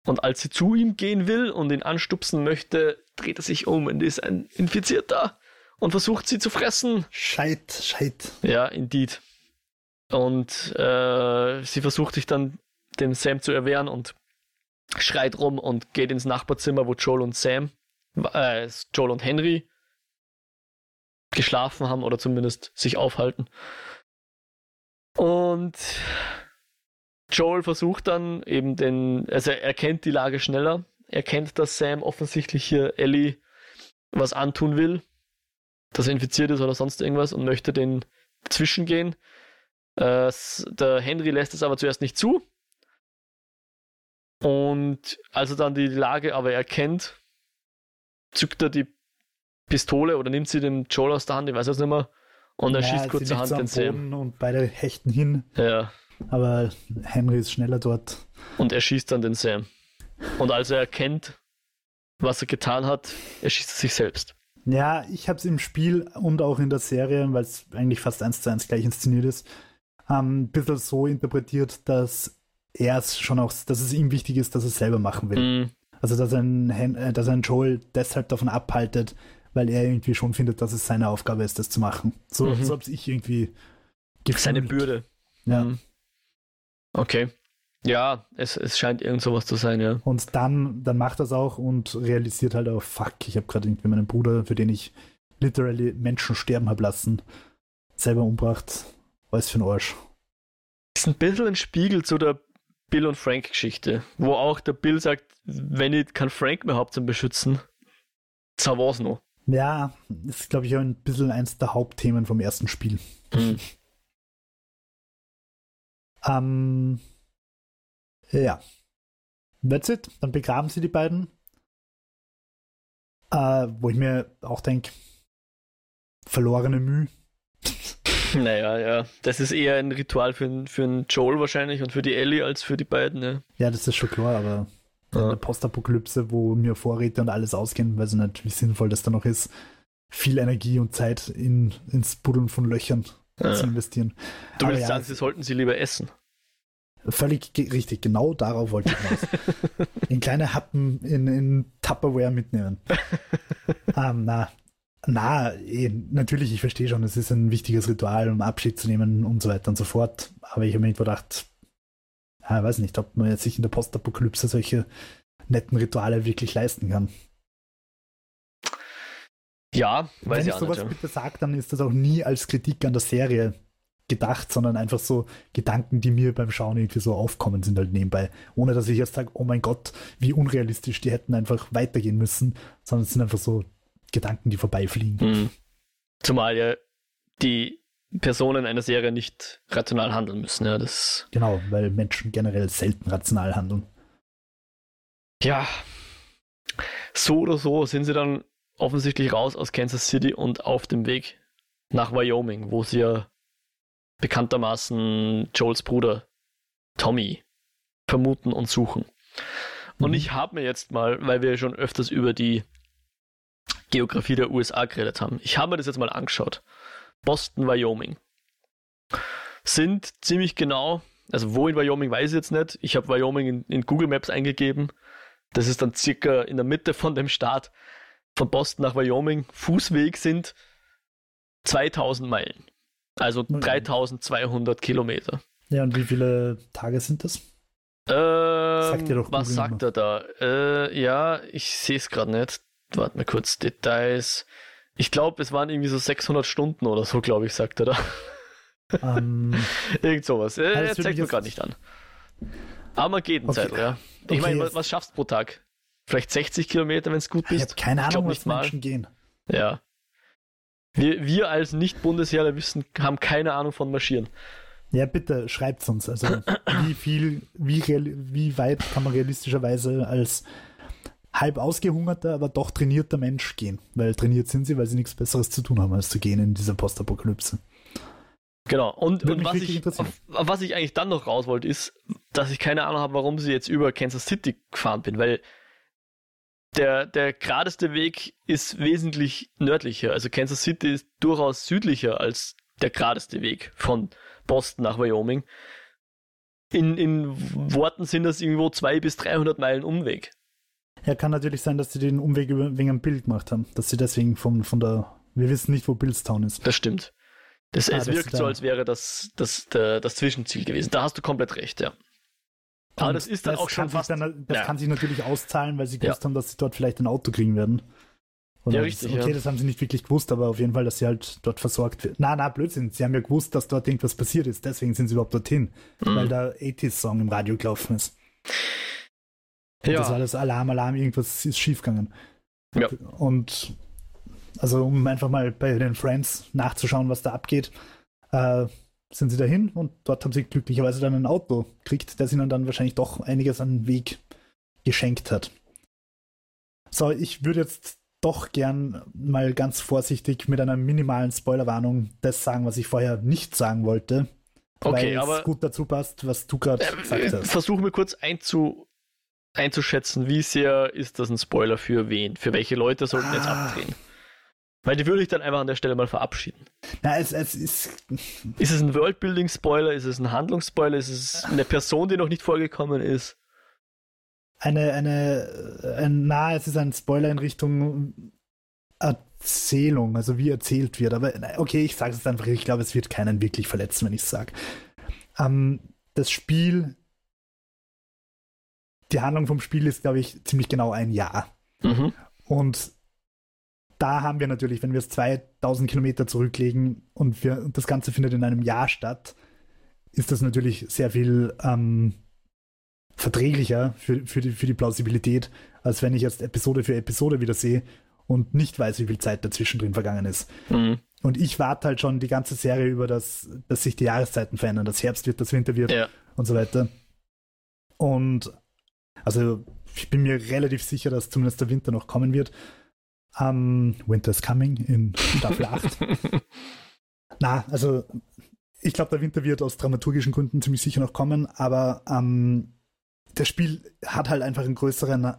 und als sie zu ihm gehen will und ihn anstupsen möchte, dreht er sich um und ist ein Infizierter und versucht sie zu fressen. Scheit, scheit. Ja, indeed. Und äh, sie versucht sich dann dem Sam zu erwehren und schreit rum und geht ins Nachbarzimmer, wo Joel und Sam, äh, Joel und Henry geschlafen haben oder zumindest sich aufhalten. Und Joel versucht dann eben den, also er erkennt die Lage schneller, er kennt, dass Sam offensichtlich hier Ellie was antun will, dass er infiziert ist oder sonst irgendwas und möchte den zwischengehen. Äh, der Henry lässt es aber zuerst nicht zu und als er dann die Lage aber erkennt, zückt er die Pistole oder nimmt sie dem Joel aus der Hand, ich weiß es nicht mehr, und er ja, schießt kurzerhand den Sam. Und beide hechten hin. Ja. Aber Henry ist schneller dort. Und er schießt dann den Sam. Und als er erkennt, was er getan hat, erschießt er sich selbst. Ja, ich habe es im Spiel und auch in der Serie, weil es eigentlich fast eins zu eins gleich inszeniert ist, ähm, ein bisschen so interpretiert, dass er es schon auch, dass es ihm wichtig ist, dass er es selber machen will. Mhm. Also, dass ein, äh, dass ein Joel deshalb davon abhaltet, weil er irgendwie schon findet, dass es seine Aufgabe ist, das zu machen. So, mhm. so habe ich irgendwie gefühlt. Seine Bürde. Ja. Mhm. Okay. Ja, es, es scheint irgend sowas zu sein, ja. Und dann, dann macht er es auch und realisiert halt auch, fuck, ich habe gerade irgendwie meinen Bruder, für den ich literally Menschen sterben habe lassen, selber umbracht. Was für ein Arsch. Das ist ein bisschen ein Spiegel zu der Bill und Frank Geschichte, wo auch der Bill sagt, wenn ich keinen Frank mehr habt zum Beschützen, so war's noch. Ja, das ist glaube ich auch ein bisschen eins der Hauptthemen vom ersten Spiel. Mhm. Ähm, ja. That's it. Dann begraben sie die beiden. Äh, wo ich mir auch denke, verlorene Mühe. (laughs) Naja, ja. Das ist eher ein Ritual für, für einen Joel wahrscheinlich und für die Ellie als für die beiden, ja. Ja, das ist schon klar, aber ja. eine Postapokalypse, wo mir Vorräte und alles ausgehen, weiß ich nicht, wie sinnvoll das da noch ist, viel Energie und Zeit in, ins Buddeln von Löchern ja. zu investieren. Du willst ja, sagen, sie sollten sie lieber essen. Völlig richtig, genau darauf wollte ich raus. (laughs) in kleine Happen in, in Tupperware mitnehmen. (laughs) ähm, na, na, eh, natürlich, ich verstehe schon, es ist ein wichtiges Ritual, um Abschied zu nehmen und so weiter und so fort. Aber ich habe mir gedacht, ja, weiß nicht, ob man jetzt sich in der Postapokalypse solche netten Rituale wirklich leisten kann. Ja, weiß Wenn ich ich sowas nicht, bitte sage, dann ist das auch nie als Kritik an der Serie gedacht, sondern einfach so Gedanken, die mir beim Schauen irgendwie so aufkommen sind halt nebenbei. Ohne dass ich jetzt sage, oh mein Gott, wie unrealistisch, die hätten einfach weitergehen müssen, sondern es sind einfach so Gedanken, die vorbeifliegen. Mhm. Zumal ja die Personen einer Serie nicht rational handeln müssen. Ja, das genau, weil Menschen generell selten rational handeln. Ja, so oder so sind sie dann offensichtlich raus aus Kansas City und auf dem Weg nach Wyoming, wo sie ja bekanntermaßen Joels Bruder Tommy vermuten und suchen. Und mhm. ich habe mir jetzt mal, weil wir schon öfters über die Geografie der USA geredet haben, ich habe mir das jetzt mal angeschaut. Boston, Wyoming. Sind ziemlich genau, also wo in Wyoming weiß ich jetzt nicht. Ich habe Wyoming in, in Google Maps eingegeben. Das ist dann circa in der Mitte von dem Staat von Boston nach Wyoming. Fußweg sind 2000 Meilen. Also 3200 Kilometer. Ja, und wie viele Tage sind das? Ähm, sagt doch was sagt er da? Äh, ja, ich sehe es gerade nicht. Warte mal kurz, Details. Ich glaube, es waren irgendwie so 600 Stunden oder so, glaube ich, sagt er da. Um, ähm, (laughs) Irgend sowas. Äh, er zeigt mir gerade nicht an. Aber man geht einen okay. Zettel, ja. Ich okay, meine, was, was, schaffst du pro Tag? Vielleicht 60 Kilometer, wenn es gut bist? Ich habe keine Ahnung, was Menschen gehen. Ja. Wir, wir als Nicht-Bundesheerler wissen, haben keine Ahnung von Marschieren. Ja, bitte schreibt uns. Also, wie viel, wie, wie weit kann man realistischerweise als halb ausgehungerter, aber doch trainierter Mensch gehen? Weil trainiert sind sie, weil sie nichts Besseres zu tun haben, als zu gehen in dieser Postapokalypse. Genau, und, und was, ich, was ich eigentlich dann noch raus wollte, ist, dass ich keine Ahnung habe, warum sie jetzt über Kansas City gefahren bin, weil der, der geradeste Weg ist wesentlich nördlicher. Also Kansas City ist durchaus südlicher als der geradeste Weg von Boston nach Wyoming. In, in Worten sind das irgendwo 200 bis 300 Meilen Umweg. Ja, kann natürlich sein, dass sie den Umweg wegen einem Bild gemacht haben. Dass sie deswegen von, von der. Wir wissen nicht, wo Billstown ist. Das stimmt. Das, ah, es wirkt so, als wäre das das, der, das Zwischenziel gewesen. Da hast du komplett recht, ja. Aber das ist dann das auch schon fast. Dann, das ja. kann sich natürlich auszahlen, weil sie gewusst ja. haben, dass sie dort vielleicht ein Auto kriegen werden. Und ja, richtig. Okay, ja. das haben sie nicht wirklich gewusst, aber auf jeden Fall, dass sie halt dort versorgt wird. Na, na, Blödsinn. Sie haben ja gewusst, dass dort irgendwas passiert ist. Deswegen sind sie überhaupt dorthin. Mhm. Weil der 80s-Song im Radio gelaufen ist. Und ja. das war das Alarm, Alarm, irgendwas ist schiefgegangen. Ja. Und also, um einfach mal bei den Friends nachzuschauen, was da abgeht. Äh, sind sie dahin und dort haben sie glücklicherweise dann ein Auto gekriegt, das ihnen dann wahrscheinlich doch einiges an Weg geschenkt hat. So, ich würde jetzt doch gern mal ganz vorsichtig mit einer minimalen Spoilerwarnung das sagen, was ich vorher nicht sagen wollte. Okay, weil aber es gut dazu passt, was du gerade äh, gesagt hast. Versuch mir kurz einzu, einzuschätzen, wie sehr ist das ein Spoiler für wen? Für welche Leute sollten ah. jetzt abdrehen? Weil die würde ich dann einfach an der Stelle mal verabschieden. Na, es, es ist. (laughs) Ist es ein Worldbuilding-Spoiler? Ist es ein Handlungsspoiler? Ist es eine Person, die noch nicht vorgekommen ist? Eine, eine, ein, na, es ist ein Spoiler in Richtung Erzählung, also wie erzählt wird. Aber okay, ich sage es einfach, ich glaube, es wird keinen wirklich verletzen, wenn ich es sage. Ähm, das Spiel, die Handlung vom Spiel ist, glaube ich, ziemlich genau ein Jahr. Mhm. Und da haben wir natürlich, wenn wir es 2000 Kilometer zurücklegen und, wir, das Ganze findet in einem Jahr statt, ist das natürlich sehr viel ähm, verträglicher für, für, die, für die Plausibilität, als wenn ich jetzt Episode für Episode wieder sehe und nicht weiß, wie viel Zeit dazwischen drin vergangen ist. Mhm. Und ich warte halt schon die ganze Serie über, das, dass sich die Jahreszeiten verändern, dass Herbst wird, dass Winter wird ja. und so weiter. Und also ich bin mir relativ sicher, dass zumindest der Winter noch kommen wird. Um, Winter's Coming in Staffel 8. (laughs) Na, also ich glaube, der Winter wird aus dramaturgischen Gründen ziemlich sicher noch kommen, aber ähm, das Spiel hat halt einfach einen größeren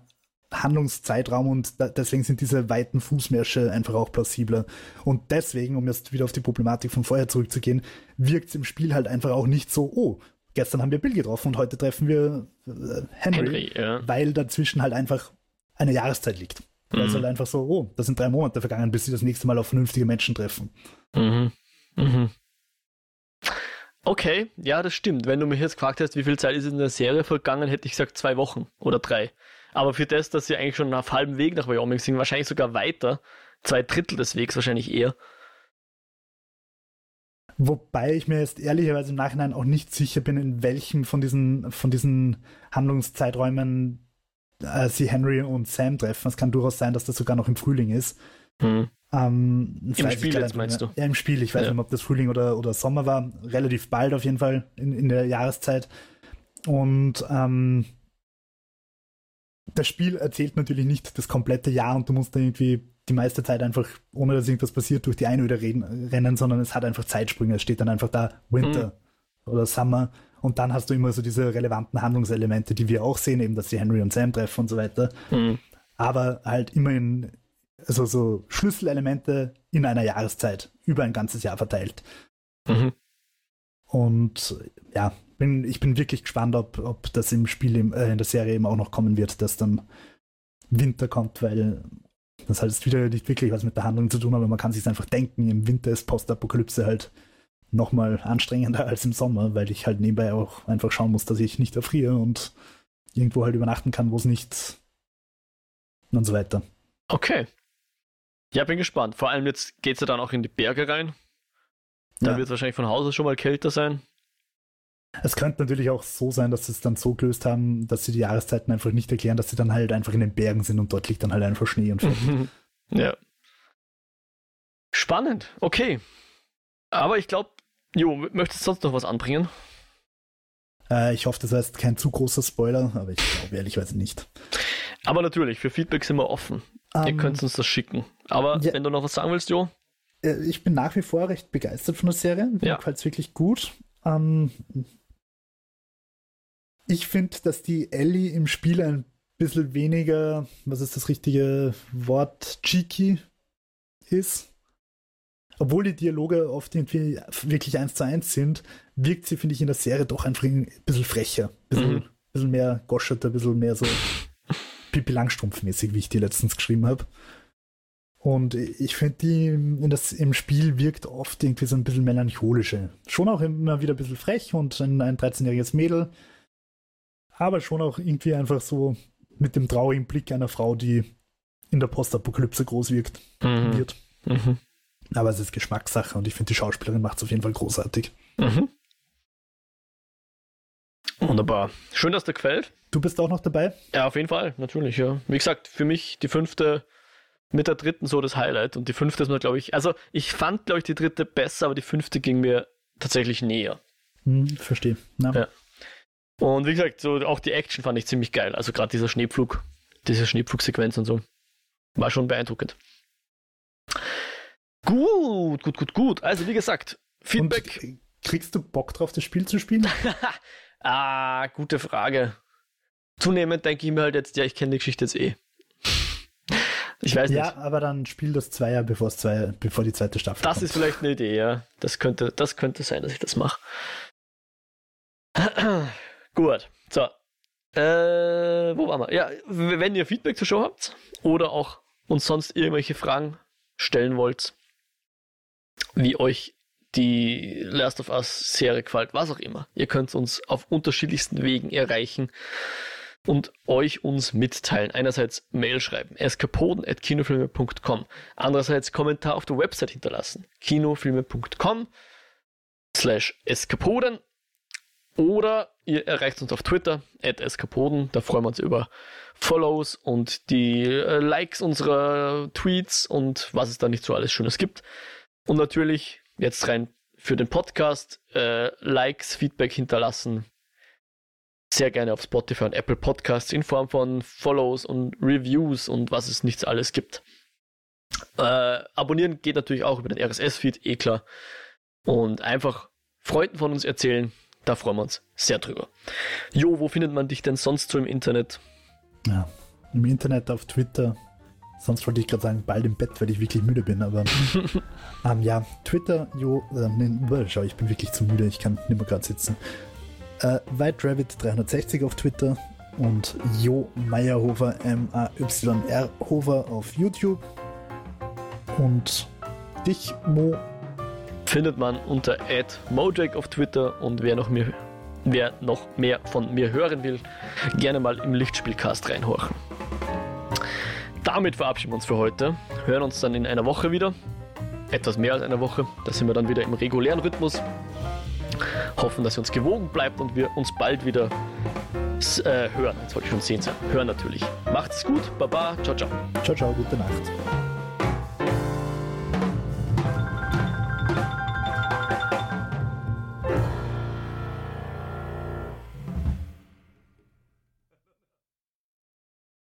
Handlungszeitraum und da, deswegen sind diese weiten Fußmärsche einfach auch plausibler. Und deswegen, um jetzt wieder auf die Problematik von vorher zurückzugehen, wirkt es im Spiel halt einfach auch nicht so, oh, gestern haben wir Bill getroffen und heute treffen wir äh, Henry, Henry ja. weil dazwischen halt einfach eine Jahreszeit liegt. Weil es mhm. halt einfach so, oh, da sind drei Monate vergangen, bis sie das nächste Mal auf vernünftige Menschen treffen. Mhm. Mhm. Okay, ja, das stimmt. Wenn du mich jetzt gefragt hast, wie viel Zeit ist in der Serie vergangen, hätte ich gesagt zwei Wochen oder drei. Aber für das, dass sie eigentlich schon auf halbem Weg nach Wyoming sind, wahrscheinlich sogar weiter, zwei Drittel des Wegs wahrscheinlich eher. Wobei ich mir jetzt ehrlicherweise im Nachhinein auch nicht sicher bin, in welchem von diesen, von diesen Handlungszeiträumen äh, sie Henry und Sam treffen. Es kann durchaus sein, dass das sogar noch im Frühling ist. Hm. Ähm, Im Spiel jetzt meinst du? Ja, im Spiel. Ich weiß ja. nicht, ob das Frühling oder, oder Sommer war. Relativ bald auf jeden Fall in, in der Jahreszeit. Und ähm, das Spiel erzählt natürlich nicht das komplette Jahr und du musst dann irgendwie die meiste Zeit einfach, ohne dass irgendwas passiert, durch die Einöde rennen, sondern es hat einfach Zeitsprünge. Es steht dann einfach da Winter mhm. oder Summer und dann hast du immer so diese relevanten Handlungselemente, die wir auch sehen, eben, dass sie Henry und Sam treffen und so weiter. Mhm. Aber halt immer in, also so Schlüsselelemente in einer Jahreszeit, über ein ganzes Jahr verteilt. Mhm. Und ja, bin, ich bin wirklich gespannt, ob, ob das im Spiel, im, äh, in der Serie eben auch noch kommen wird, dass dann Winter kommt, weil das hat jetzt wieder nicht wirklich was mit der Handlung zu tun, aber man kann sich einfach denken, im Winter ist Postapokalypse halt nochmal anstrengender als im Sommer, weil ich halt nebenbei auch einfach schauen muss, dass ich nicht erfriere und irgendwo halt übernachten kann, wo es nicht und so weiter. Okay. Ja, bin gespannt. Vor allem jetzt geht es ja dann auch in die Berge rein. Da ja. wird es wahrscheinlich von Hause schon mal kälter sein. Es könnte natürlich auch so sein, dass sie es dann so gelöst haben, dass sie die Jahreszeiten einfach nicht erklären, dass sie dann halt einfach in den Bergen sind und dort liegt dann halt einfach Schnee und Fett. (laughs) ja. Spannend, okay. Aber ich glaube, Jo, möchtest du sonst noch was anbringen? Äh, ich hoffe, das heißt kein zu großer Spoiler, aber ich glaube ehrlichweise nicht. Aber natürlich, für Feedback sind wir offen. Um, Ihr ähm, könnt uns das schicken. Aber ja, wenn du noch was sagen willst, Jo? Äh, ich bin nach wie vor recht begeistert von der Serie. Mir ja. gefällt es wirklich gut. Ähm, ich finde, dass die Ellie im Spiel ein bisschen weniger, was ist das richtige Wort, cheeky ist obwohl die Dialoge oft irgendwie wirklich eins zu eins sind, wirkt sie, finde ich, in der Serie doch einfach ein bisschen frecher. Ein bisschen, mhm. bisschen mehr goschert, ein bisschen mehr so Pipi Langstrumpf-mäßig, wie ich die letztens geschrieben habe. Und ich finde, die in das, im Spiel wirkt oft irgendwie so ein bisschen melancholische. Schon auch immer wieder ein bisschen frech und ein, ein 13-jähriges Mädel. Aber schon auch irgendwie einfach so mit dem traurigen Blick einer Frau, die in der Postapokalypse groß wirkt, mhm. wird. Mhm. Aber es ist Geschmackssache und ich finde, die Schauspielerin macht es auf jeden Fall großartig. Mhm. Wunderbar. Schön, dass dir gefällt. Du bist auch noch dabei? Ja, auf jeden Fall, natürlich, ja. Wie gesagt, für mich die fünfte mit der dritten so das Highlight und die fünfte ist mir, glaube ich, also ich fand, glaube ich, die dritte besser, aber die fünfte ging mir tatsächlich näher. Hm, verstehe. Ja. ja. Und wie gesagt, so auch die Action fand ich ziemlich geil. Also gerade dieser Schneepflug, diese Schneepflugsequenz und so. War schon beeindruckend. Gut, gut, gut, gut. Also wie gesagt, Feedback. Und kriegst du Bock drauf, das Spiel zu spielen? (laughs) ah, gute Frage. Zunehmend denke ich mir halt jetzt, ja, ich kenne die Geschichte jetzt eh. Ich weiß ja, nicht. Ja, aber dann spiel das Zweier, bevor, zwei, bevor die zweite Staffel Das kommt. ist vielleicht eine Idee, ja. Das könnte, das könnte sein, dass ich das mache. (clears throat) Gut, so. Äh, wo waren wir? Ja, wenn ihr Feedback zur Show habt oder auch uns sonst irgendwelche Fragen stellen wollt, wie euch die Last of Us Serie gefällt, was auch immer. Ihr könnt uns auf unterschiedlichsten Wegen erreichen und euch uns mitteilen. Einerseits Mail schreiben, eskapoden.kinofilme.com. Andererseits Kommentar auf der Website hinterlassen, kinofilme.com slash eskapoden. Oder ihr erreicht uns auf Twitter, eskapoden. Da freuen wir uns über Follows und die äh, Likes unserer Tweets und was es da nicht so alles Schönes gibt. Und natürlich jetzt rein für den Podcast äh, Likes, Feedback hinterlassen. Sehr gerne auf Spotify und Apple Podcasts in Form von Follows und Reviews und was es nichts alles gibt. Äh, abonnieren geht natürlich auch über den RSS-Feed, eh klar. Und einfach Freunden von uns erzählen, da freuen wir uns sehr drüber. Jo, wo findet man dich denn sonst so im Internet? Ja, im Internet, auf Twitter, Sonst wollte ich gerade sagen, bald im Bett, weil ich wirklich müde bin, aber (laughs) ähm, ja, Twitter, jo, äh, nee, schau, ich bin wirklich zu müde, ich kann nicht mehr gerade sitzen. Äh, White Rabbit 360 auf Twitter und Jo Meyerhofer, M-A-Y-R Hofer auf YouTube. Und dich, Mo. Findet man unter Mojak auf Twitter und wer noch, mehr, wer noch mehr von mir hören will, gerne mal im Lichtspielcast reinhorchen damit verabschieden wir uns für heute. Hören uns dann in einer Woche wieder. etwas mehr als einer Woche. Da sind wir dann wieder im regulären Rhythmus. Hoffen, dass ihr uns gewogen bleibt und wir uns bald wieder äh, hören. Jetzt wollte ich schon sehen sein. Hören natürlich. Macht's gut. Baba. Ciao, ciao. Ciao, ciao. Gute Nacht.